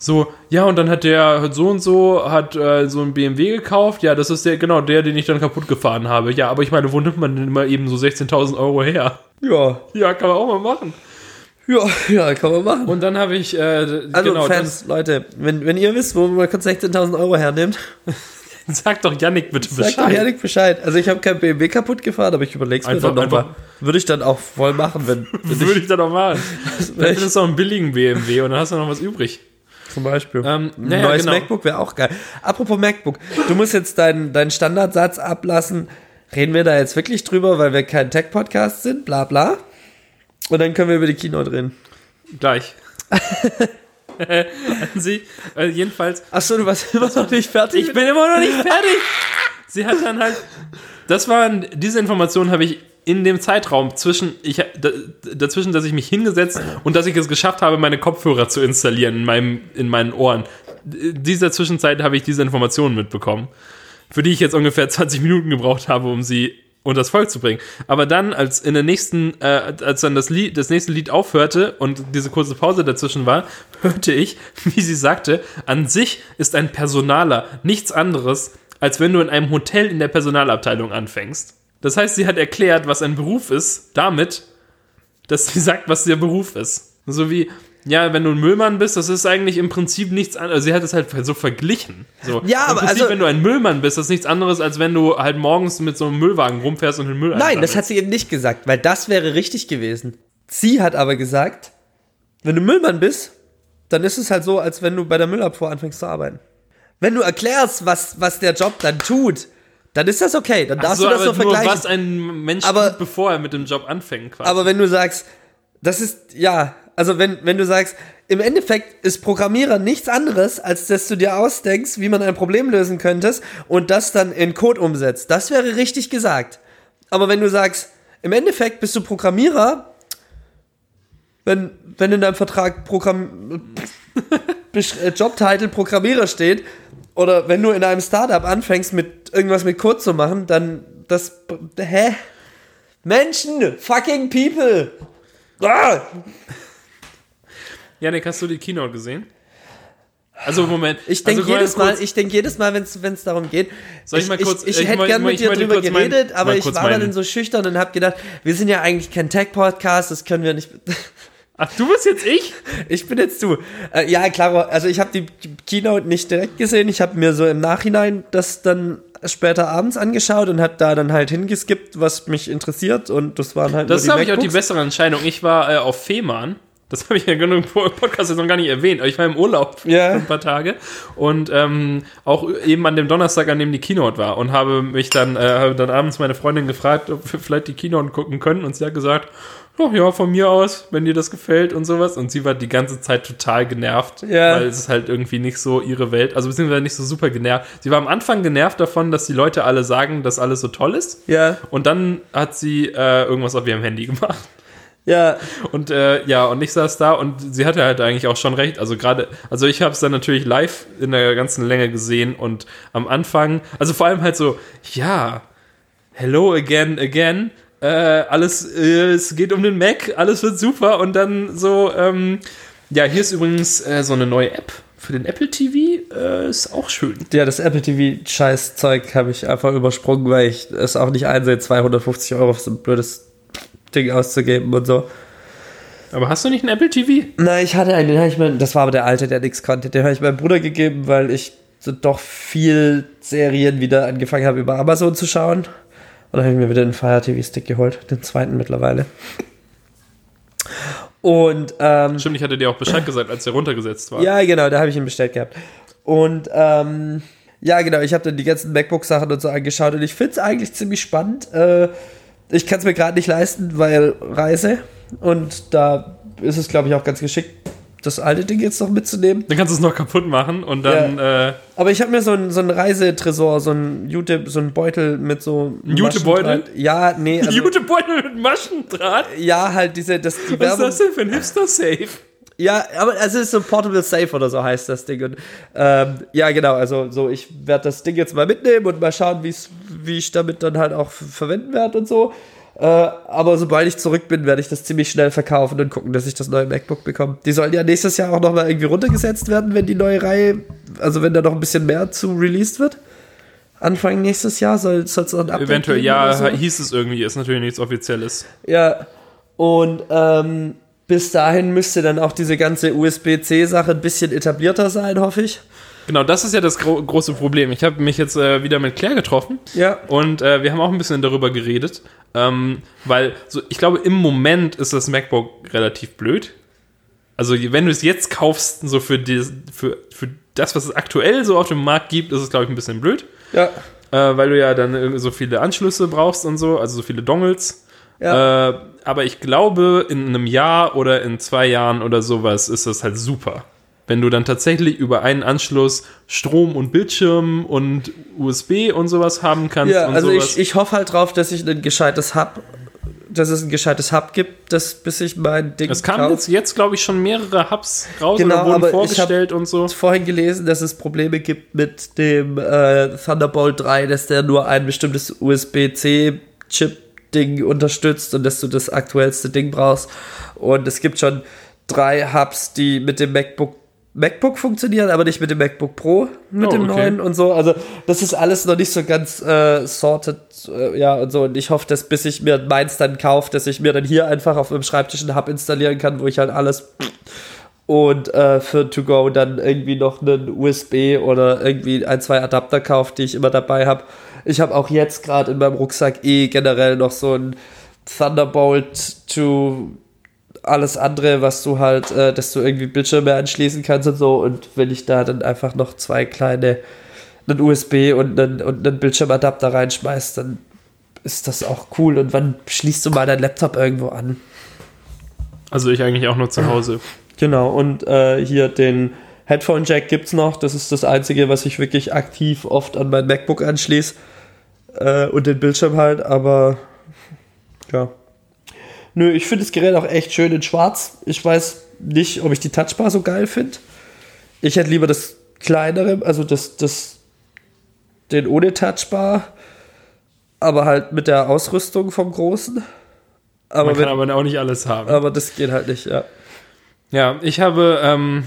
So, ja, und dann hat der hat so und so, hat äh, so ein BMW gekauft. Ja, das ist der, genau, der, den ich dann kaputt gefahren habe. Ja, aber ich meine, wo nimmt man denn immer eben so 16.000 Euro her? Ja. Ja, kann man auch mal machen. Ja, ja, kann man machen. Und dann habe ich, äh, Also genau, Fans, Leute, wenn, wenn ihr wisst, wo man kurz 16.000 Euro hernimmt, das, sag doch Yannick bitte sagt doch Bescheid. Janik Bescheid. Also ich habe kein BMW kaputt gefahren, aber ich überlege es mir Einfach- dann nochmal. Würde ich dann auch voll machen, wenn, wenn Würde ich ich dann auch machen. Dann findest du auch einen billigen BMW und dann hast du noch was übrig. Zum Beispiel. Ähm, Ein naja, neues genau. MacBook wäre auch geil. Apropos MacBook, du musst jetzt deinen deinen Standardsatz ablassen. Reden wir da jetzt wirklich drüber, weil wir kein Tech-Podcast sind, bla bla. Und dann können wir über die Keynote reden. Gleich. Hatten Sie, äh, jedenfalls, Achso, du warst immer noch nicht fertig? ich bin immer noch nicht fertig. Sie hat dann halt, das waren, diese Informationen habe ich in dem Zeitraum zwischen, ich, da, dazwischen, dass ich mich hingesetzt und dass ich es geschafft habe, meine Kopfhörer zu installieren in, meinem, in meinen Ohren. In dieser Zwischenzeit habe ich diese Informationen mitbekommen, für die ich jetzt ungefähr 20 Minuten gebraucht habe, um sie unters Volk zu bringen. Aber dann, als in der nächsten, äh, als dann das Lied, das nächste Lied aufhörte und diese kurze Pause dazwischen war, hörte ich, wie sie sagte, an sich ist ein Personaler nichts anderes, als wenn du in einem Hotel in der Personalabteilung anfängst. Das heißt, sie hat erklärt, was ein Beruf ist, damit, dass sie sagt, was der Beruf ist. So wie, ja, wenn du ein Müllmann bist, das ist eigentlich im Prinzip nichts anderes. Also sie hat es halt so verglichen. So, Ja, Im aber Prinzip, also- wenn du ein Müllmann bist, das ist nichts anderes, als wenn du halt morgens mit so einem Müllwagen rumfährst und den Müll Nein, das hat sie eben nicht gesagt, weil das wäre richtig gewesen. Sie hat aber gesagt, wenn du Müllmann bist, dann ist es halt so, als wenn du bei der Müllabfuhr anfängst zu arbeiten. Wenn du erklärst, was, was der Job dann tut, dann ist das okay. Dann darfst so, du das aber so nur, vergleichen. was ein Mensch Aber- tut, bevor er mit dem Job anfängt. Quasi. Aber wenn du sagst, das ist, ja, also wenn, wenn du sagst, im Endeffekt ist Programmierer nichts anderes, als dass du dir ausdenkst, wie man ein Problem lösen könntest und das dann in Code umsetzt. Das wäre richtig gesagt. Aber wenn du sagst, im Endeffekt bist du Programmierer, wenn, wenn in deinem Vertrag Programm, äh, Jobtitel Programmierer steht, oder wenn du in einem Startup anfängst, mit irgendwas mit Code zu machen, dann das, hä? Menschen, fucking people. Ah! Janik, hast du die Keynote gesehen? Also Moment. Ich denke also, jedes Mal, kurz- ich denke jedes Mal, wenn es darum geht. Soll ich mal kurz- ich, ich, ich hätte mach- gern mit ich dir drüber kurz mein- geredet, aber ich war da mein- dann so schüchtern und habe gedacht, wir sind ja eigentlich kein Tech-Podcast, das können wir nicht. Ach, du bist jetzt ich? Ich bin jetzt du. Äh, ja, klar, also ich habe die Keynote nicht direkt gesehen, ich habe mir so im Nachhinein das dann später abends angeschaut und habe da dann halt hingeskippt, was mich interessiert und das waren halt Das ist, glaube ich, auch die bessere Entscheidung. Ich war äh, auf Fehmarn. Das habe ich ja genug im Podcast jetzt noch gar nicht erwähnt. Aber ich war im Urlaub für ein paar Tage und ähm, auch eben an dem Donnerstag, an dem die Keynote war und habe mich dann, äh, habe dann abends meine Freundin gefragt, ob wir vielleicht die Keynote gucken können und sie hat gesagt, oh, ja, von mir aus, wenn dir das gefällt und sowas. Und sie war die ganze Zeit total genervt, Ja. weil es ist halt irgendwie nicht so ihre Welt, also beziehungsweise nicht so super genervt. Sie war am Anfang genervt davon, dass die Leute alle sagen, dass alles so toll ist. Ja, Und dann hat sie äh, irgendwas auf ihrem Handy gemacht. ja, Und äh, ja, und ich saß da und sie hatte halt eigentlich auch schon recht. Also gerade, also ich habe es dann natürlich live in der ganzen Länge gesehen und am Anfang, also vor allem halt so, ja, hello again, again. Äh, alles, äh, es geht um den Mac, alles wird super und dann so, ähm, ja, hier ist übrigens äh, so eine neue App für den Apple TV, äh, ist auch schön. ja, das Apple TV Scheißzeug habe ich einfach übersprungen, weil ich es auch nicht einsehe, 250 Euro für so ein blödes Ding auszugeben und so. Aber hast du nicht einen Apple TV? Na, ich hatte einen, den habe ich mir, das war aber der alte, der nichts konnte. Den habe ich meinem Bruder gegeben, weil ich so doch viel Serien wieder angefangen habe, über Amazon zu schauen. Und dann habe ich mir wieder den Fire TV Stick geholt, den zweiten mittlerweile. Und ähm, Stimmt, ich hatte dir auch Bescheid gesagt, als der runtergesetzt war. ja, genau, da habe ich ihn bestellt gehabt. Und ähm, ja, genau, ich habe dann die ganzen MacBook-Sachen und so angeschaut und ich finde es eigentlich ziemlich spannend. Äh, ich kann es mir gerade nicht leisten, weil Reise. Und da ist es, glaube ich, auch ganz geschickt, das alte Ding jetzt noch mitzunehmen. Dann kannst du es noch kaputt machen und dann, äh, Aber ich habe mir so einen so Reisetresor, so einen Jute, so einen Beutel mit so Jutebeutel? Maschendraht- Ja, nee, also, Jutebeutel mit Maschendraht. ja, halt diese, das, die Was ist Werbung. das denn für ein Hipster-Safe? Ja, aber also es ist so ein Portable Safe oder so heißt das Ding. Und, ähm, ja, genau, also so, ich werde das Ding jetzt mal mitnehmen und mal schauen, wie ich damit dann halt auch verwenden werde und so. Äh, aber sobald ich zurück bin, werde ich das ziemlich schnell verkaufen und gucken, dass ich das neue MacBook bekomme. Die sollen ja nächstes Jahr auch nochmal irgendwie runtergesetzt werden, wenn die neue Reihe, also wenn da noch ein bisschen mehr zu released wird. Anfang nächstes Jahr soll es noch ein Update Eventuell, ja, so. hieß es irgendwie, ist natürlich nichts Offizielles. Ja, und ähm, bis dahin müsste dann auch diese ganze USB-C-Sache ein bisschen etablierter sein, hoffe ich. Genau, das ist ja das gro große Problem. Ich habe mich jetzt äh, wieder mit Claire getroffen Ja. und äh, wir haben auch ein bisschen darüber geredet, ähm, weil so, ich glaube, im Moment ist das MacBook relativ blöd. Also wenn du es jetzt kaufst, so für, die, für, für das, was es aktuell so auf dem Markt gibt, ist es, glaube ich, ein bisschen blöd. Ja. äh, weil du ja dann irgendwie so viele Anschlüsse brauchst und so, also so viele Dongles. Ja. Äh, aber ich glaube, in einem Jahr oder in zwei Jahren oder sowas ist das halt super. Wenn du dann tatsächlich über einen Anschluss Strom und Bildschirm und USB und sowas haben kannst Ja, also sowas. ich, ich hoffe halt drauf, dass ich ein gescheites Hub, dass es ein gescheites Hub gibt, das bis ich mein Ding es kamen jetzt, jetzt glaube ich, schon mehrere Hubs raus Genau, oder wurden ich vorgestellt und so. vorhin gelesen, dass es Probleme gibt mit dem äh, Thunderbolt 3, dass der nur ein bestimmtes USB-C Chip-Ding unterstützt und dass du das aktuellste Ding brauchst. Und es gibt schon drei Hubs, die mit dem MacBook MacBook funktionieren, aber nicht mit dem MacBook Pro, mit Oh, dem okay. neuen und so. Also das ist alles noch nicht so ganz äh, sorted, äh, ja und so. Und ich hoffe, dass bis ich mir meins dann kaufe, dass ich mir dann hier einfach auf meinem Schreibtisch einen Hub installieren kann, wo ich halt alles und äh, für To Go dann irgendwie noch einen USB oder irgendwie ein, zwei Adapter kaufe, die ich immer dabei habe. Ich habe auch jetzt gerade in meinem Rucksack eh generell noch so ein Thunderbolt to alles andere, was du halt, äh, dass du irgendwie Bildschirme anschließen kannst und so. Und wenn ich da dann einfach noch zwei kleine, einen USB und einen, und einen Bildschirmadapter reinschmeiß, dann ist das auch cool. Und wann schließt du mal deinen Laptop irgendwo an? Also ich eigentlich auch nur zu Hause. Genau, und äh, hier den Headphone Jack gibt's noch. Das ist das Einzige, was ich wirklich aktiv oft an mein MacBook anschließe. Äh, und den Bildschirm halt, aber ja. Nö, ich finde das Gerät auch echt schön in schwarz. Ich weiß nicht, ob ich die Touchbar so geil finde. Ich hätte lieber das kleinere, also das, das, den ohne Touchbar, aber halt mit der Ausrüstung vom Großen. Aber, Man kann wenn, aber auch nicht alles haben. aber das geht halt nicht, ja. Ja, ich habe, ähm,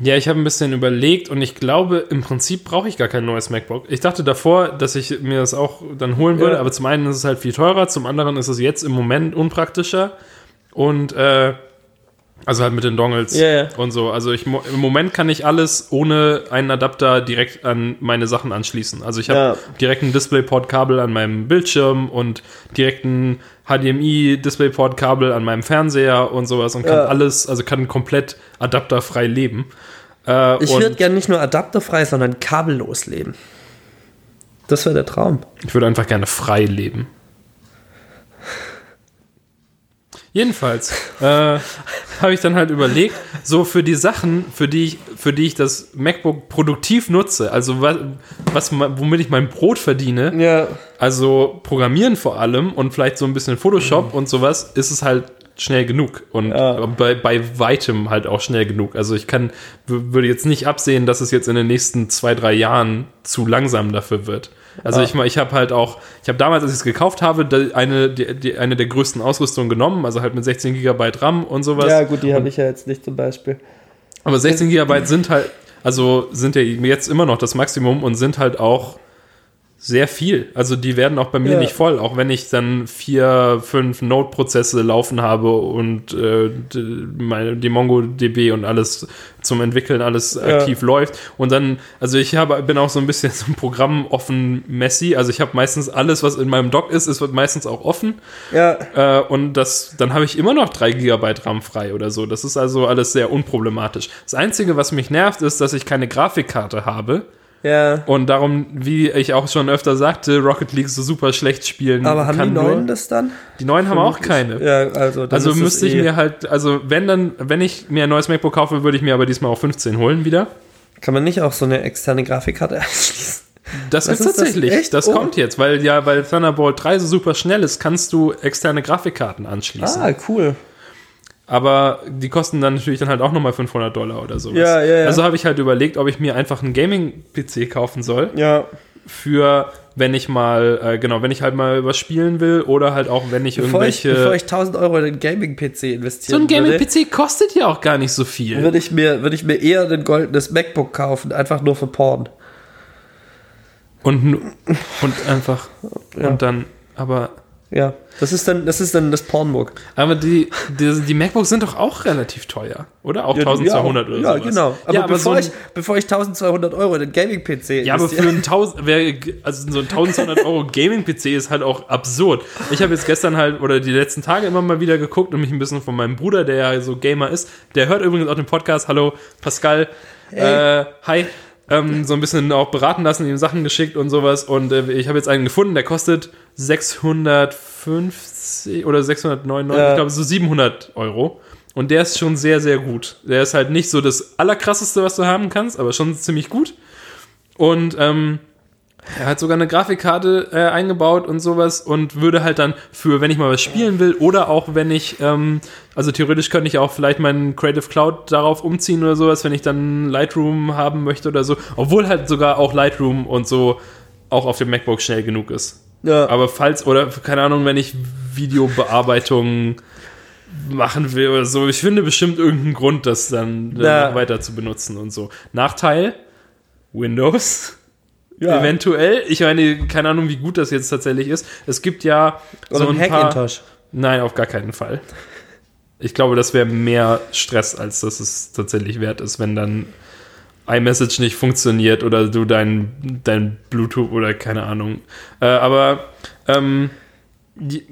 ja, ich habe ein bisschen überlegt und ich glaube, im Prinzip brauche ich gar kein neues MacBook. Ich dachte davor, dass ich mir das auch dann holen würde, Ja. aber zum einen ist es halt viel teurer, zum anderen ist es jetzt im Moment unpraktischer und äh, also halt mit den Dongles Ja, ja. und so. Also ich im Moment kann ich alles ohne einen Adapter direkt an meine Sachen anschließen. Also ich habe Ja. direkt ein DisplayPort-Kabel an meinem Bildschirm und direkt ein HDMI-DisplayPort-Kabel an meinem Fernseher und sowas und kann Ja. alles, also kann komplett adapterfrei leben. Äh, Ich würde gerne nicht nur adapterfrei, sondern kabellos leben. Das wäre der Traum. ich würde einfach gerne frei leben. Jedenfalls äh, habe ich dann halt überlegt, so für die Sachen, für die ich, für die ich das MacBook produktiv nutze, also was, was womit ich mein Brot verdiene, Ja. Also Programmieren vor allem und vielleicht so ein bisschen Photoshop und sowas, ist es halt schnell genug und Ja. bei, bei weitem halt auch schnell genug. Also ich kann, würde jetzt nicht absehen, dass es jetzt in den nächsten zwei, drei Jahren zu langsam dafür wird. Also Ja. ich, ich habe halt auch, ich habe damals, als ich es gekauft habe, eine, die, die, eine der größten Ausrüstungen genommen, also halt mit 16 Gigabyte RAM und sowas. Ja, gut, die habe ich ja jetzt nicht zum Beispiel. Aber 16 Gigabyte sind halt, also sind ja jetzt immer noch das Maximum und sind halt auch sehr viel. Also die werden auch bei mir Ja. nicht voll, auch wenn ich dann vier, fünf Node-Prozesse laufen habe und äh, d- meine, die MongoDB und alles zum Entwickeln alles aktiv läuft. Und dann, also ich habe, bin auch so ein bisschen so ein Programm offen Messi. Also ich habe meistens alles, was in meinem Dock ist, es wird meistens auch offen. Ja, Äh, und das, dann habe ich immer noch 3 GB RAM frei oder so. Das ist also alles sehr unproblematisch. Das Einzige, was mich nervt, ist, dass ich keine Grafikkarte habe. Ja. Und darum, wie ich auch schon öfter sagte, Rocket League so super schlecht spielen Aber haben die neuen das dann? Die neuen haben auch keine. Ja, also Also müsste ich eh- mir halt, also wenn dann, wenn ich mir ein neues MacBook kaufe, würde ich mir aber diesmal auch 15 holen wieder. Kann man nicht auch so eine externe Grafikkarte anschließen? Das ist das? tatsächlich, das, Echt? Oh. kommt jetzt, weil ja, weil Thunderbolt 3 so super schnell ist, kannst du externe Grafikkarten anschließen. Ah, cool. Aber die kosten dann natürlich dann halt auch nochmal 500 Dollar oder sowas. Ja, ja, ja. Also habe ich halt überlegt, ob ich mir einfach einen Gaming-PC kaufen soll. Ja. Für, wenn ich mal, äh, genau, wenn ich halt mal was spielen will oder halt auch, wenn ich Bevor ich, irgendwelche. bevor ich 1000 Euro in den Gaming-PC so investieren ein Gaming-PC kostet ja auch gar nicht so viel. würde ich, mir, würde ich mir eher ein goldenes MacBook kaufen, einfach nur für Porn. Und, und einfach, Ja. und dann, aber. Ja, das ist dann das, ist dann das Pornbook. Aber die, die, die MacBooks sind doch auch relativ teuer, oder? Auch Ja, 1200 ja, oder Ja, sowas. genau. Aber, ja, aber bevor, so ich, bevor ich 1200 Euro in den Gaming-PC Ja, aber für einen 1000, wer- also so ein 1200 Euro Gaming-PC ist halt auch absurd. Ich habe jetzt gestern halt oder die letzten Tage immer mal wieder geguckt und mich ein bisschen von meinem Bruder, der ja so Gamer ist, der hört übrigens auch den Podcast. Hallo, Pascal. Äh, hi. Ähm, so ein bisschen auch beraten lassen, ihm Sachen geschickt und sowas. Und äh, ich habe jetzt einen gefunden, der kostet 650 oder 699, Ja. ich glaube so 700 Euro. Und der ist schon sehr, sehr gut. Der ist halt nicht so das Allerkrasseste, was du haben kannst, aber schon ziemlich gut. Und ähm, er hat sogar eine Grafikkarte äh, eingebaut und sowas und würde halt dann für, wenn ich mal was spielen will oder auch wenn ich, ähm, also theoretisch könnte ich auch vielleicht meinen Creative Cloud darauf umziehen oder sowas, wenn ich dann Lightroom haben möchte oder so. Obwohl halt sogar auch Lightroom und so auch auf dem MacBook schnell genug ist. Ja. Aber falls, oder keine Ahnung, wenn ich Videobearbeitung machen will oder so, ich finde bestimmt irgendeinen Grund, das dann Ja. äh, weiter zu benutzen und so. Nachteil, Windows. Ja. Eventuell. Ich meine, keine Ahnung, wie gut das jetzt tatsächlich ist. Es gibt ja Oder so ein paar. Hackintosh. Nein, auf gar keinen Fall. Ich glaube, das wäre mehr Stress, als dass es tatsächlich wert ist, wenn dann iMessage nicht funktioniert oder du dein, dein Bluetooth oder keine Ahnung. Äh, aber ähm, die,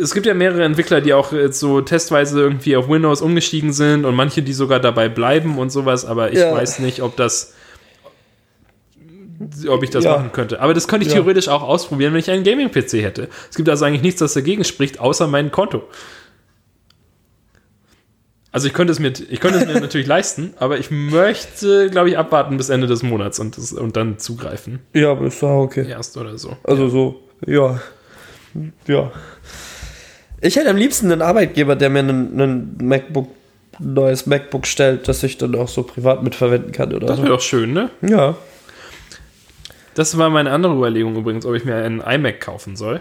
es gibt ja mehrere Entwickler, die auch jetzt so testweise irgendwie auf Windows umgestiegen sind und manche, die sogar dabei bleiben und sowas, aber ich Ja. weiß nicht, ob das ob ich das Ja. machen könnte. Aber das könnte ich Ja. theoretisch auch ausprobieren, wenn ich einen Gaming-PC hätte. Es gibt also eigentlich nichts, das dagegen spricht, außer mein Konto. Also ich könnte es mir, ich könnte es mir natürlich leisten, aber ich möchte, glaube ich, abwarten bis Ende des Monats und, das, und dann zugreifen. Ja, aber ist auch okay. Erst oder so. Also so, ja. Ja. Ich hätte am liebsten einen Arbeitgeber, der mir einen, einen MacBook, ein neues MacBook stellt, das ich dann auch so privat mitverwenden kann oder Das so. wäre doch schön, ne? Ja. Das war meine andere Überlegung übrigens, ob ich mir einen iMac kaufen soll.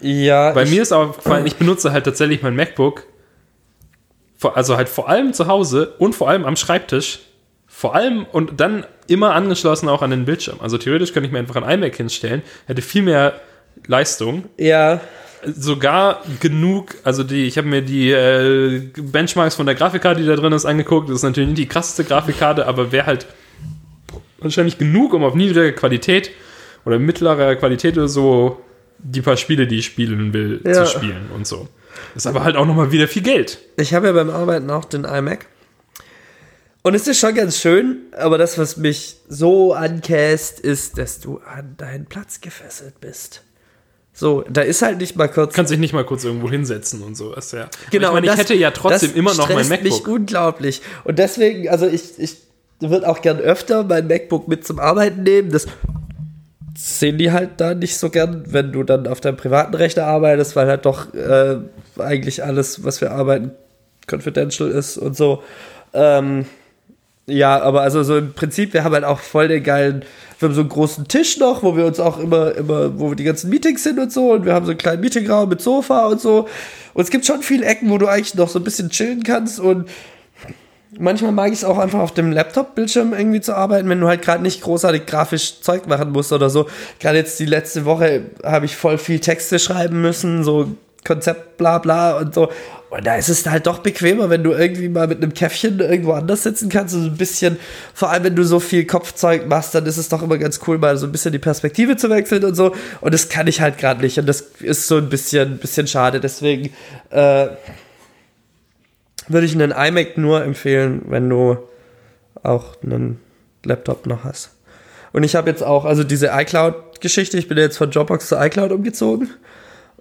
Ja. Bei mir ist aufgefallen, ich benutze halt tatsächlich mein MacBook, also halt vor allem zu Hause und vor allem am Schreibtisch. Vor allem und dann immer angeschlossen auch an den Bildschirm. Also theoretisch könnte ich mir einfach ein iMac hinstellen, hätte viel mehr Leistung. Ja. Sogar genug, also die, ich habe mir die äh, Benchmarks von der Grafikkarte, die da drin ist, angeguckt. Das ist natürlich nicht die krasseste Grafikkarte, aber wäre halt wahrscheinlich genug, um auf niedriger Qualität oder mittlerer Qualität oder so die paar Spiele, die ich spielen will, Ja. zu spielen und so. Ist aber halt auch nochmal wieder viel Geld. Ich habe ja beim Arbeiten auch den iMac. Und es ist schon ganz schön, aber das, was mich so ankäst, ist, dass du an deinen Platz gefesselt bist. So, da ist halt nicht mal kurz. Kannst dich nicht mal kurz irgendwo hinsetzen und sowas, ja. Genau, Aber ich, meine, und ich hätte ja trotzdem das immer noch mein stresst mich MacBook. unglaublich. Und deswegen, also ich, ich würde auch gern öfter mein MacBook mit zum Arbeiten nehmen. Das sehen die halt da nicht so gern, wenn du dann auf deinem privaten Rechner arbeitest, weil halt doch äh, eigentlich alles, was wir arbeiten, confidential ist und so. Ähm, ja, aber also so im Prinzip, wir haben halt auch voll den geilen, wir haben so einen großen Tisch noch, wo wir uns auch immer, immer, wo wir die ganzen Meetings sind und so und wir haben so einen kleinen Meetingraum mit Sofa und so. Und es gibt schon viele Ecken, wo du eigentlich noch so ein bisschen chillen kannst und manchmal mag ich es auch einfach auf dem Laptop-Bildschirm irgendwie zu arbeiten, wenn du halt gerade nicht großartig grafisch Zeug machen musst oder so. Gerade jetzt die letzte Woche habe ich voll viel Texte schreiben müssen, so Konzept, bla bla und so. Und da ist es halt doch bequemer, wenn du irgendwie mal mit einem Käffchen irgendwo anders sitzen kannst und so ein bisschen, vor allem wenn du so viel Kopfzeug machst, dann ist es doch immer ganz cool, mal so ein bisschen die Perspektive zu wechseln und so. Und das kann ich halt gerade nicht. Und das ist so ein bisschen, bisschen schade. Deswegen äh, würde ich einen iMac nur empfehlen, wenn du auch einen Laptop noch hast. Und ich habe jetzt auch, also diese iCloud-Geschichte, ich bin jetzt von Dropbox zu iCloud umgezogen.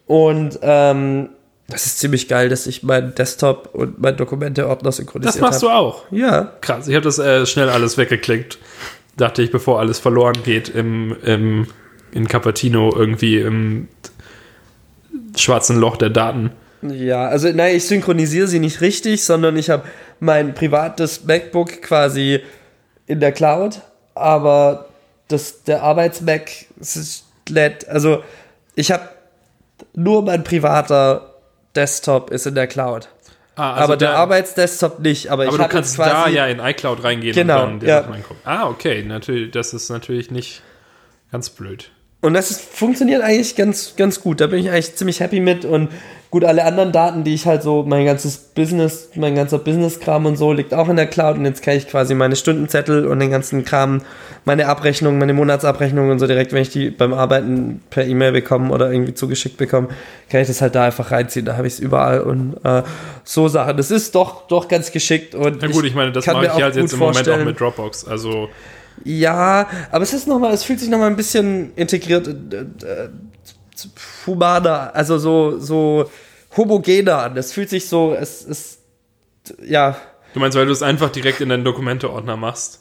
Und ähm, das ist ziemlich geil, dass ich meinen Desktop und meinen Dokumente-Ordner synchronisiert Das machst du habe. auch. Ja. Krass, ich habe das äh, schnell alles weggeklickt. Dachte ich, bevor alles verloren geht im, im, in Cupertino irgendwie im schwarzen Loch der Daten. Ja, also nein, ich synchronisiere sie nicht richtig, sondern ich habe mein privates MacBook quasi in der Cloud, aber das, der Arbeits-Mac lädt, also ich habe nur mein privater Desktop ist in der Cloud. Ah, aber der da- Arbeitsdesktop nicht. Aber, Aber ich du kannst quasi, da ja in iCloud reingehen Genau, und dann dir ja. Sachen angucken. Ah, okay, natürlich, das ist natürlich nicht ganz blöd. Und das ist, funktioniert eigentlich ganz, ganz gut. Da bin ich eigentlich ziemlich happy mit. Und gut, alle anderen Daten, die ich halt so, mein ganzes Business, mein ganzer Business-Kram und so, liegt auch in der Cloud. Und jetzt kann ich quasi meine Stundenzettel und den ganzen Kram, meine Abrechnung, meine Monatsabrechnung und so direkt, wenn ich die beim Arbeiten per E-Mail bekomme oder irgendwie zugeschickt bekomme, kann ich das halt da einfach reinziehen. Da habe ich es überall und äh, so Sachen. Das ist doch, doch ganz geschickt. Und Na gut, ich meine, das kann mache ich halt jetzt im Moment auch mit Dropbox. Also, Ja, aber es ist noch mal, es fühlt sich noch mal ein bisschen integriert, äh, äh, humaner, also so so homogener an. Es fühlt sich so, es ist ja, du meinst, weil du es einfach direkt in deinen Dokumente-Ordner machst?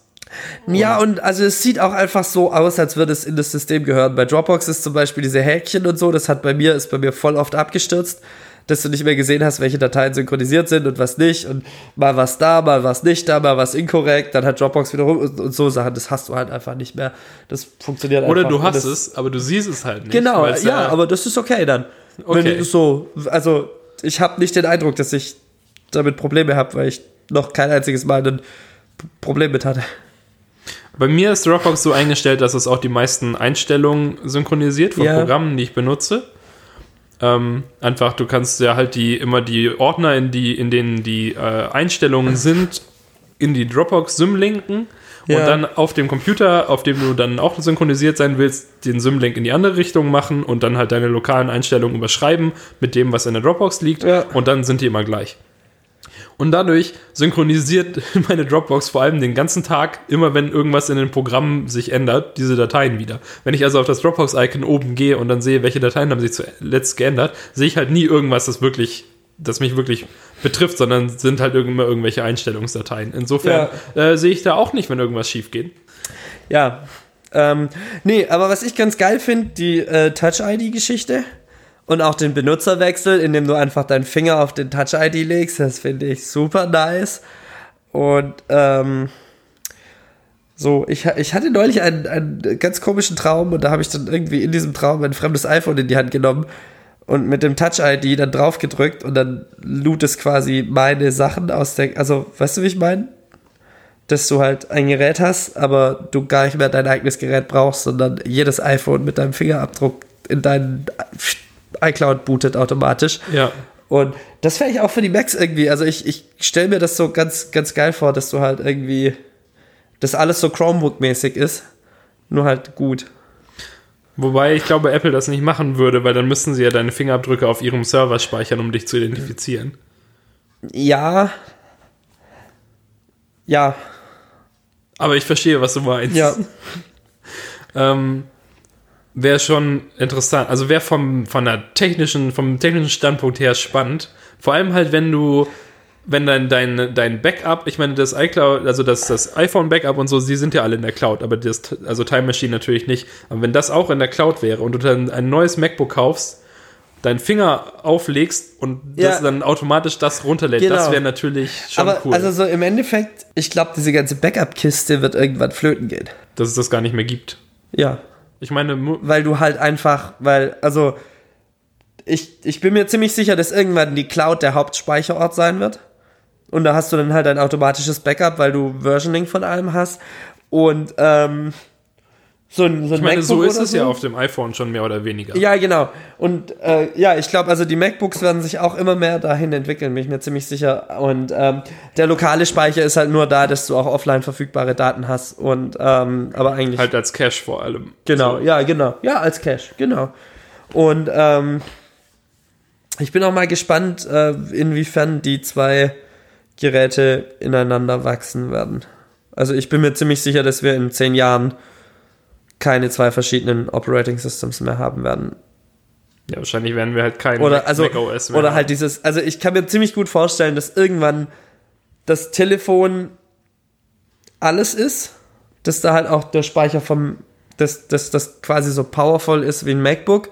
ja und also es sieht auch einfach so aus, als würde es in das System gehören. Bei Dropbox ist zum Beispiel diese Häkchen und so, das hat bei mir ist bei mir voll oft abgestürzt. Dass du nicht mehr gesehen hast, welche Dateien synchronisiert sind und was nicht und mal was da, mal was nicht da, mal was inkorrekt, dann hat Dropbox wiederum und, und so Sachen, das hast du halt einfach nicht mehr. Das funktioniert Oder einfach. du Und hast es, aber du siehst es halt nicht. Genau, weil's ja, aber das ist okay dann. Okay. Wenn du so, also ich habe nicht den Eindruck, dass ich damit Probleme habe, weil ich noch kein einziges Mal ein Problem mit hatte. Bei mir ist Dropbox so eingestellt, dass es auch die meisten Einstellungen synchronisiert von Ja. Programmen, die ich benutze. Ähm, einfach, du kannst ja halt die immer die Ordner, in, die, in denen die äh, Einstellungen sind, in die Dropbox-Sym linken Ja. und dann auf dem Computer, auf dem du dann auch synchronisiert sein willst, den Sym-Link in die andere Richtung machen und dann halt deine lokalen Einstellungen überschreiben mit dem, was in der Dropbox liegt Ja. und dann sind die immer gleich. Und dadurch synchronisiert meine Dropbox vor allem den ganzen Tag, immer wenn irgendwas in den Programmen sich ändert, diese Dateien wieder. Wenn ich also auf das Dropbox-Icon oben gehe und dann sehe, welche Dateien haben sich zuletzt geändert, sehe ich halt nie irgendwas, das wirklich, das mich wirklich betrifft, sondern sind halt immer irgendwelche Einstellungsdateien. Insofern äh, sehe ich da auch nicht, wenn irgendwas schief geht. Ja. Ähm, nee, aber was ich ganz geil finde, die äh, Touch-ID-Geschichte und auch den Benutzerwechsel, indem du einfach deinen Finger auf den Touch-ID legst, das finde ich super nice. Und ähm, so, ich, ich hatte neulich einen, einen ganz komischen Traum und da habe ich dann irgendwie in diesem Traum ein fremdes iPhone in die Hand genommen und mit dem Touch-ID dann drauf gedrückt und dann lud es quasi meine Sachen aus der, also weißt du, wie ich meine? dass du halt ein Gerät hast, aber du gar nicht mehr dein eigenes Gerät brauchst, sondern jedes iPhone mit deinem Fingerabdruck in deinen iCloud bootet automatisch. Ja. Und das wäre ich auch für die Macs irgendwie. Also ich, ich stelle mir das so ganz, ganz geil vor, dass du halt irgendwie, dass alles so Chromebook-mäßig ist. Nur halt gut. Wobei ich glaube, Apple das nicht machen würde, weil dann müssten sie ja deine Fingerabdrücke auf ihrem Server speichern, um dich zu identifizieren. Ja. Ja. Aber ich verstehe, was du meinst. Ja. ähm, wäre schon interessant. Also wäre vom von der technischen, vom technischen Standpunkt her spannend. Vor allem halt, wenn du, wenn dein, dein, dein Backup, ich meine, das iCloud, also das, das iPhone-Backup und so, die sind ja alle in der Cloud, aber das, also Time Machine natürlich nicht. Aber wenn das auch in der Cloud wäre und du dann ein neues MacBook kaufst, deinen Finger auflegst und Ja. das dann automatisch das runterlädt, Genau. das wäre natürlich schon Aber cool, also so im Endeffekt, ich glaube, diese ganze Backup-Kiste wird irgendwann flöten gehen. dass es das gar nicht mehr gibt. Ja. Ich meine, weil du halt einfach, weil, also, ich, ich bin mir ziemlich sicher, dass irgendwann die Cloud der Hauptspeicherort sein wird. Und da hast du dann halt ein automatisches Backup, weil du Versioning von allem hast. Und, ähm, so ein, so ein ich meine, so MacBook ist oder es ja auf dem iPhone schon mehr oder weniger. Ja, genau. Und äh, ja, ich glaube, also die MacBooks werden sich auch immer mehr dahin entwickeln, bin ich mir ziemlich sicher. Und ähm, der lokale Speicher ist halt nur da, dass du auch offline verfügbare Daten hast. Und ähm, aber eigentlich. Halt als Cache vor allem. Genau, So. ja, genau. Ja, als Cache, genau. Und ähm, ich bin auch mal gespannt, äh, inwiefern die zwei Geräte ineinander wachsen werden. Also ich bin mir ziemlich sicher, dass wir in zehn Jahren keine zwei verschiedenen Operating Systems mehr haben werden. Ja, wahrscheinlich werden wir halt kein Oder Mac, also Mac OS mehr oder haben. halt dieses, also ich kann mir ziemlich gut vorstellen, dass irgendwann das Telefon alles ist, dass da halt auch der Speicher vom, dass, dass das quasi so powerful ist wie ein MacBook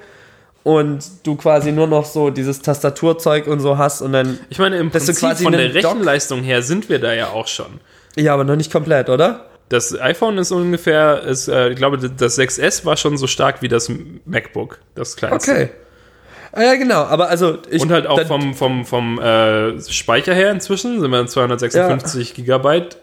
und du quasi nur noch so dieses Tastaturzeug und so hast und dann, Ich meine, im Prinzip quasi von der Rechenleistung her sind wir da ja auch schon. ja, aber noch nicht komplett, oder? Das iPhone ist ungefähr, ist, äh, ich glaube, das 6S war schon so stark wie das MacBook, das kleinste. Okay. Ah, ja, genau, aber also ich. Und halt auch vom, vom, vom äh, Speicher her inzwischen sind wir 256 Gigabyte.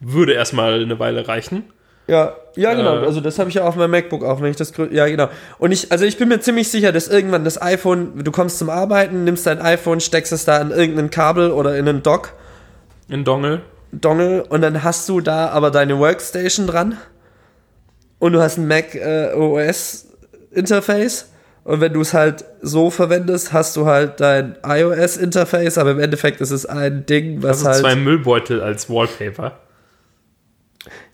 Würde erstmal eine Weile reichen. Ja, ja, genau. Äh, also das habe ich ja auf meinem MacBook auch, wenn ich das ja genau. Und ich, also ich bin mir ziemlich sicher, dass irgendwann das iPhone, du kommst zum Arbeiten, nimmst dein iPhone, steckst es da in irgendein Kabel oder in einen Dock, In Dongle. Dongle und dann hast du da aber deine Workstation dran und du hast ein Mac äh, OS Interface und wenn du es halt so verwendest, hast du halt dein iOS Interface, aber im Endeffekt ist es ein Ding, was Also halt zwei Müllbeutel als Wallpaper.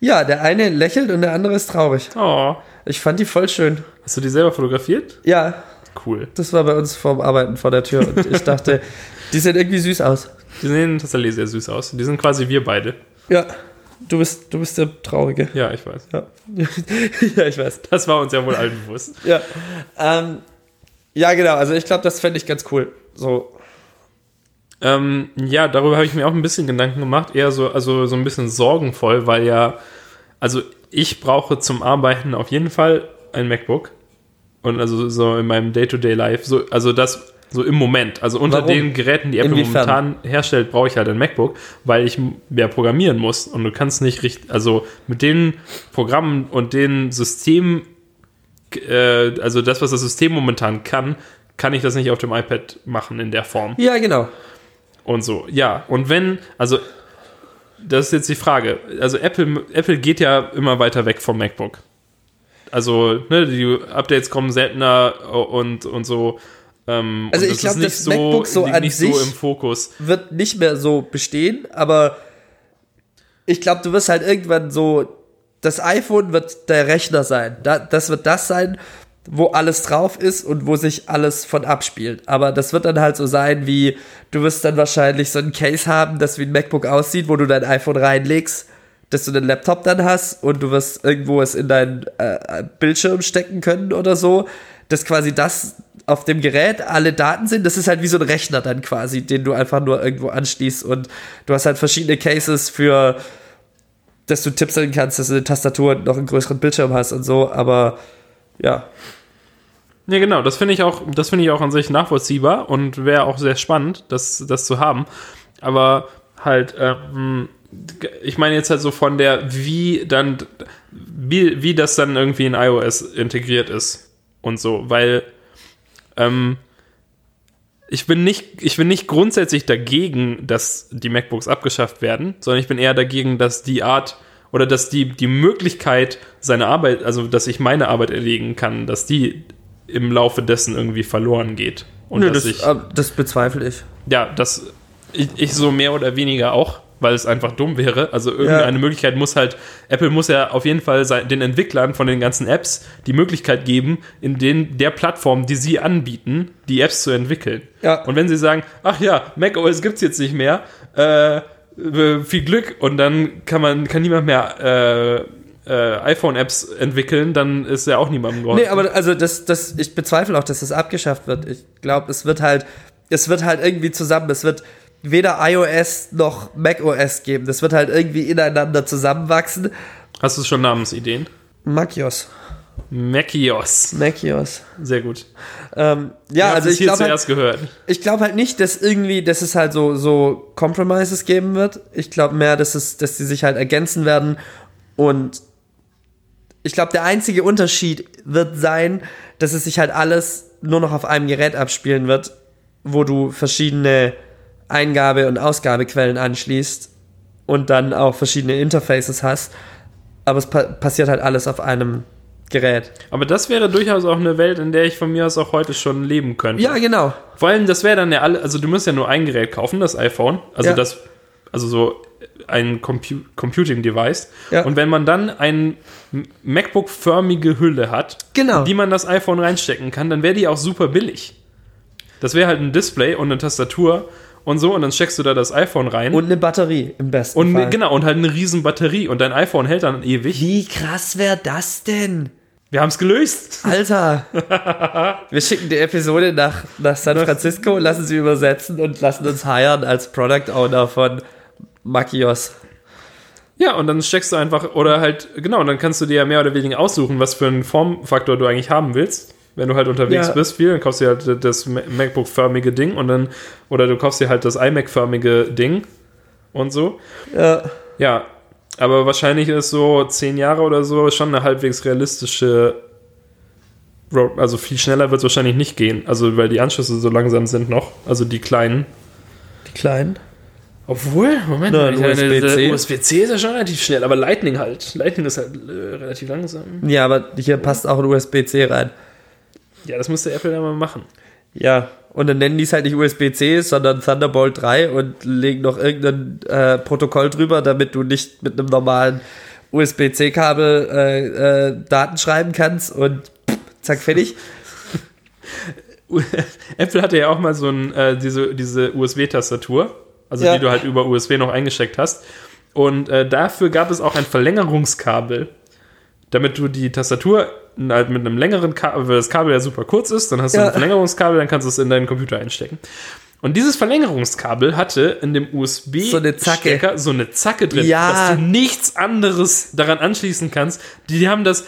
ja, der eine lächelt und der andere ist traurig. Oh. Ich fand die voll schön. Hast du die selber fotografiert? Ja, Cool. Das war bei uns vorm Arbeiten vor der Tür und ich dachte, die sehen irgendwie süß aus. Die sehen tatsächlich sehr süß aus. Die sind quasi wir beide. Ja, du bist, du bist der Traurige. Ja, ich weiß. Ja, ja ich weiß. Das war uns ja wohl allen bewusst. Ja, ähm, ja genau, also ich glaube, das fände ich ganz cool. So. Ähm, ja, darüber habe ich mir auch ein bisschen Gedanken gemacht, eher so, also so ein bisschen sorgenvoll, weil ja, also ich brauche zum Arbeiten auf jeden Fall ein MacBook. Und also so in meinem Day-to-Day-Life, so, also das so im Moment, also unter Warum? den Geräten, die Apple Inwiefern? momentan herstellt, brauche ich halt ein MacBook, weil ich ja programmieren muss und du kannst nicht richtig, also mit den Programmen und den Systemen, äh, also das, was das System momentan kann, kann ich das nicht auf dem iPad machen in der Form Ja, genau. und so. Ja, und wenn, also das ist jetzt die Frage. Also Apple, Apple geht ja immer weiter weg vom MacBook. Also, ne, die Updates kommen seltener und, und so. Ähm, Also ich es glaub, ist nicht das MacBook so an so sich- Fokus. Wird nicht mehr so bestehen, aber ich glaube, du wirst halt irgendwann so, das iPhone wird der Rechner sein. Da, das wird das sein, wo alles drauf ist und wo sich alles von abspielt. Aber das wird dann halt so sein, wie du wirst dann wahrscheinlich so ein Case haben, das wie ein MacBook aussieht, wo du dein iPhone reinlegst, dass du den Laptop dann hast und du wirst irgendwo es in deinen äh, Bildschirm stecken können oder so, dass quasi das auf dem Gerät alle Daten sind. Das ist halt wie so ein Rechner dann quasi, den du einfach nur irgendwo anschließt und du hast halt verschiedene Cases für, dass du tippseln kannst, dass du eine Tastatur und noch einen größeren Bildschirm hast und so, aber ja. Ja, genau, das finde ich auch, das finde ich auch an sich nachvollziehbar und wäre auch sehr spannend, das, das zu haben. Aber halt, ähm, ich meine jetzt halt so von der, wie dann, wie, wie das dann irgendwie in iOS integriert ist und so, weil ähm, ich bin nicht, ich bin nicht grundsätzlich dagegen, dass die MacBooks abgeschafft werden, sondern ich bin eher dagegen, dass die Art oder dass die, die Möglichkeit, seine Arbeit, also dass ich meine Arbeit erlegen kann, dass die im Laufe dessen irgendwie verloren geht. Und Nö, dass das, ich, äh, das bezweifle ich. ja, dass ich, ich so mehr oder weniger auch, weil es einfach dumm wäre. Also irgendeine Ja. Möglichkeit muss halt, Apple muss ja auf jeden Fall den Entwicklern von den ganzen Apps die Möglichkeit geben, in den, der Plattform, die sie anbieten, die Apps zu entwickeln. Ja. Und wenn sie sagen, ach ja, macOS gibt's jetzt nicht mehr, äh, äh, viel Glück und dann kann man, kann niemand mehr äh, äh, iPhone-Apps entwickeln, dann ist ja auch niemandem geholfen. Nee, aber also das, das, ich bezweifle auch, dass das abgeschafft wird. Ich glaube, es wird halt, es wird halt irgendwie zusammen, es wird weder iOS noch macOS geben. Das wird halt irgendwie ineinander zusammenwachsen. Hast du schon Namensideen? Macios. Macios. Macios. Sehr gut. Ähm, ja, also ich glaube halt, gehört. ich glaube halt nicht, dass irgendwie, dass es halt so, so Compromises geben wird. Ich glaube mehr, dass es, dass die sich halt ergänzen werden und ich glaube, der einzige Unterschied wird sein, dass es sich halt alles nur noch auf einem Gerät abspielen wird, wo du verschiedene Eingabe- und Ausgabequellen anschließt und dann auch verschiedene Interfaces hast. Aber es pa passiert halt alles auf einem Gerät. Aber das wäre durchaus auch eine Welt, in der ich von mir aus auch heute schon leben könnte. Ja, genau. Vor allem, das wäre dann ja alle, also du musst ja nur ein Gerät kaufen, das iPhone, also Ja. das, also so ein Compu Computing Device. Ja. Und wenn man dann eine MacBook-förmige Hülle hat, Genau. in die man das iPhone reinstecken kann, dann wäre die auch super billig. Das wäre halt ein Display und eine Tastatur und so und dann steckst du da das iPhone rein. Und eine Batterie im besten und Fall. genau, und halt eine riesen Batterie und dein iPhone hält dann ewig. Wie krass wäre das denn? Wir haben es gelöst. Alter! Wir schicken die Episode nach, nach San Francisco, lassen sie übersetzen und lassen uns hiren als Product Owner von Makios. Ja, und dann steckst du einfach, oder halt, genau, und dann kannst du dir ja mehr oder weniger aussuchen, was für einen Formfaktor du eigentlich haben willst. Wenn du halt unterwegs Ja. bist, viel, dann kaufst du dir halt das Ma- MacBook-förmige Ding und dann, oder du kaufst dir halt das iMac-förmige Ding und so. Ja. Ja, aber wahrscheinlich ist so zehn Jahre oder so schon eine halbwegs realistische, Road- also viel schneller wird es wahrscheinlich nicht gehen, also weil die Anschlüsse so langsam sind noch, also die kleinen. Die kleinen. Obwohl, Moment, USB-C. USB-C ist ja schon relativ schnell, aber Lightning halt. Lightning ist halt äh, relativ langsam. Ja, aber hier passt auch ein USB-C rein. Ja, das müsste Apple ja mal machen. Ja. Und dann nennen die es halt nicht USB-C, sondern Thunderbolt 3 und legen noch irgendein äh, Protokoll drüber, damit du nicht mit einem normalen USB-C-Kabel äh, äh, Daten schreiben kannst und pff, zack, fertig. Apple hatte ja auch mal so ein, äh, diese, diese USB-Tastatur, also Ja. die du halt über USB noch eingesteckt hast. Und äh, dafür gab es auch ein Verlängerungskabel, damit du die Tastatur halt mit einem längeren Kabel, weil das Kabel ja super kurz ist, dann hast du Ja. ein Verlängerungskabel, dann kannst du es in deinen Computer einstecken. Und dieses Verlängerungskabel hatte in dem USB-Stecker So eine Zacke. so eine Zacke drin, Ja. dass du nichts anderes daran anschließen kannst. Die, die haben das,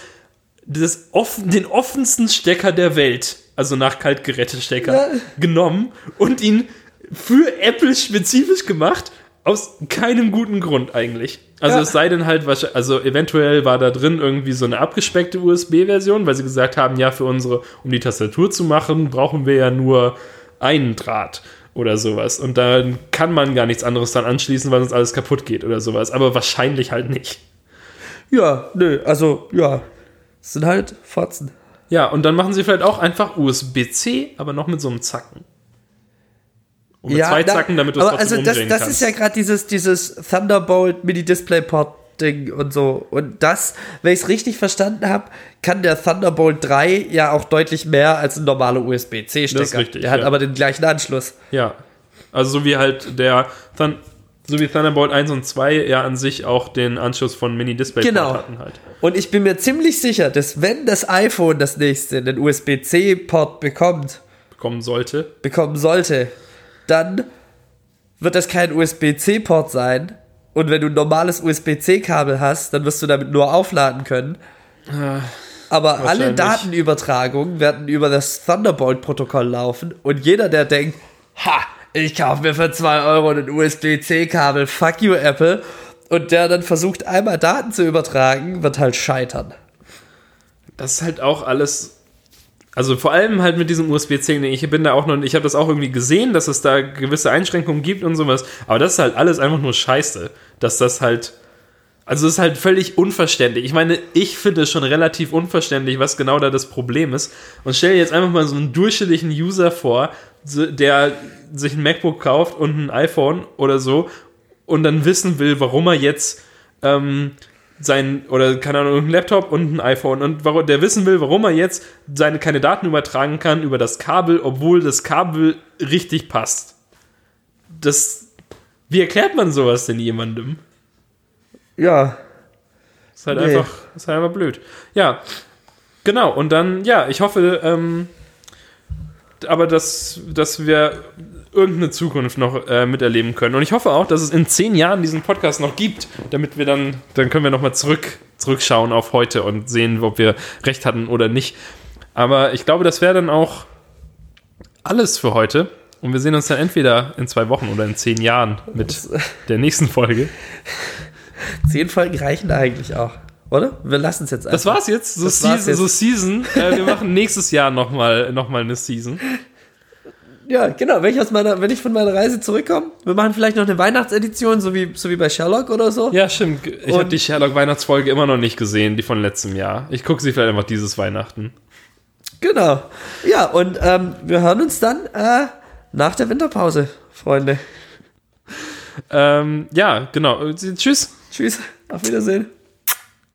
das offen, den offensten Stecker der Welt, also nach Kaltgerätestecker, Ja. genommen und ihn für Apple spezifisch gemacht, aus keinem guten Grund eigentlich. Also Ja. es sei denn halt, also eventuell war da drin irgendwie so eine abgespeckte USB-Version, weil sie gesagt haben, ja, für unsere, um die Tastatur zu machen, brauchen wir ja nur einen Draht oder sowas. Und dann kann man gar nichts anderes dann anschließen, weil sonst alles kaputt geht oder sowas. Aber wahrscheinlich halt nicht. Ja, nö, also, ja. Das sind halt Fotzen. Ja, und dann machen sie vielleicht auch einfach USB-C, aber noch mit so einem Zacken. Und mit zwei na, Zacken, damit du es also das, das kannst. ist ja gerade dieses, dieses Thunderbolt Mini-Display-Port-Ding und so. Und das, wenn ich es richtig verstanden habe, kann der Thunderbolt 3 ja auch deutlich mehr als ein normaler USB-C-Stecker. Das ist richtig, Der hat ja. aber den gleichen Anschluss. Ja. Also so wie halt der Thun so wie Thunderbolt 1 und 2 ja an sich auch den Anschluss von Mini-Display Genau. hatten halt. Und ich bin mir ziemlich sicher, dass wenn das iPhone das nächste einen USB-C-Port bekommt, Bekommen sollte. bekommen sollte, dann wird das kein USB-C-Port sein. Und wenn du ein normales USB-C-Kabel hast, dann wirst du damit nur aufladen können. Aber alle. Datenübertragungen werden über das Thunderbolt-Protokoll laufen. Und jeder, der denkt, ha, ich kaufe mir für 2 Euro ein USB-C-Kabel, fuck you, Apple. Und der dann versucht, einmal Daten zu übertragen, wird halt scheitern. Das ist halt auch alles. Also vor allem halt mit diesem USB-C, ich bin da auch noch, ich habe das auch irgendwie gesehen, dass es da gewisse Einschränkungen gibt und sowas, aber das ist halt alles einfach nur Scheiße, dass das halt, also es ist halt völlig unverständlich. Ich meine, ich finde es schon relativ unverständlich, was genau da das Problem ist. Und stell dir jetzt einfach mal so einen durchschnittlichen User vor, der sich ein MacBook kauft und ein iPhone oder so und dann wissen will, warum er jetzt ähm, sein, oder keine Ahnung, ein Laptop und ein iPhone und warum, der wissen will, warum er jetzt seine keine Daten übertragen kann über das Kabel, obwohl das Kabel richtig passt. Das, wie erklärt man sowas denn jemandem? Ja, Ist halt Nee. einfach, ist halt einfach blöd. Ja, genau. Und dann, ja, ich hoffe, ähm, aber dass, dass wir irgendeine Zukunft noch äh, miterleben können. Und ich hoffe auch, dass es in zehn Jahren diesen Podcast noch gibt, damit wir dann, dann können wir nochmal zurück, zurückschauen auf heute und sehen, ob wir recht hatten oder nicht. Aber ich glaube, das wäre dann auch alles für heute. Und wir sehen uns dann entweder in zwei Wochen oder in zehn Jahren mit der nächsten Folge. zehn Folgen reichen eigentlich auch, oder? Wir lassen es jetzt einfach. Das war's jetzt. So Das Season. jetzt. So Season. Äh, wir machen nächstes Jahr nochmal noch mal eine Season. Ja, genau. Wenn ich, aus meiner, wenn ich von meiner Reise zurückkomme, wir machen vielleicht noch eine Weihnachtsedition, so wie, so wie bei Sherlock oder so. Ja, stimmt. Ich habe die Sherlock-Weihnachtsfolge immer noch nicht gesehen, die von letztem Jahr. Ich gucke sie vielleicht einfach dieses Weihnachten. Genau. Ja, und ähm, wir hören uns dann äh, nach der Winterpause, Freunde. Ähm, ja, genau. Tschüss. Tschüss. Auf Wiedersehen.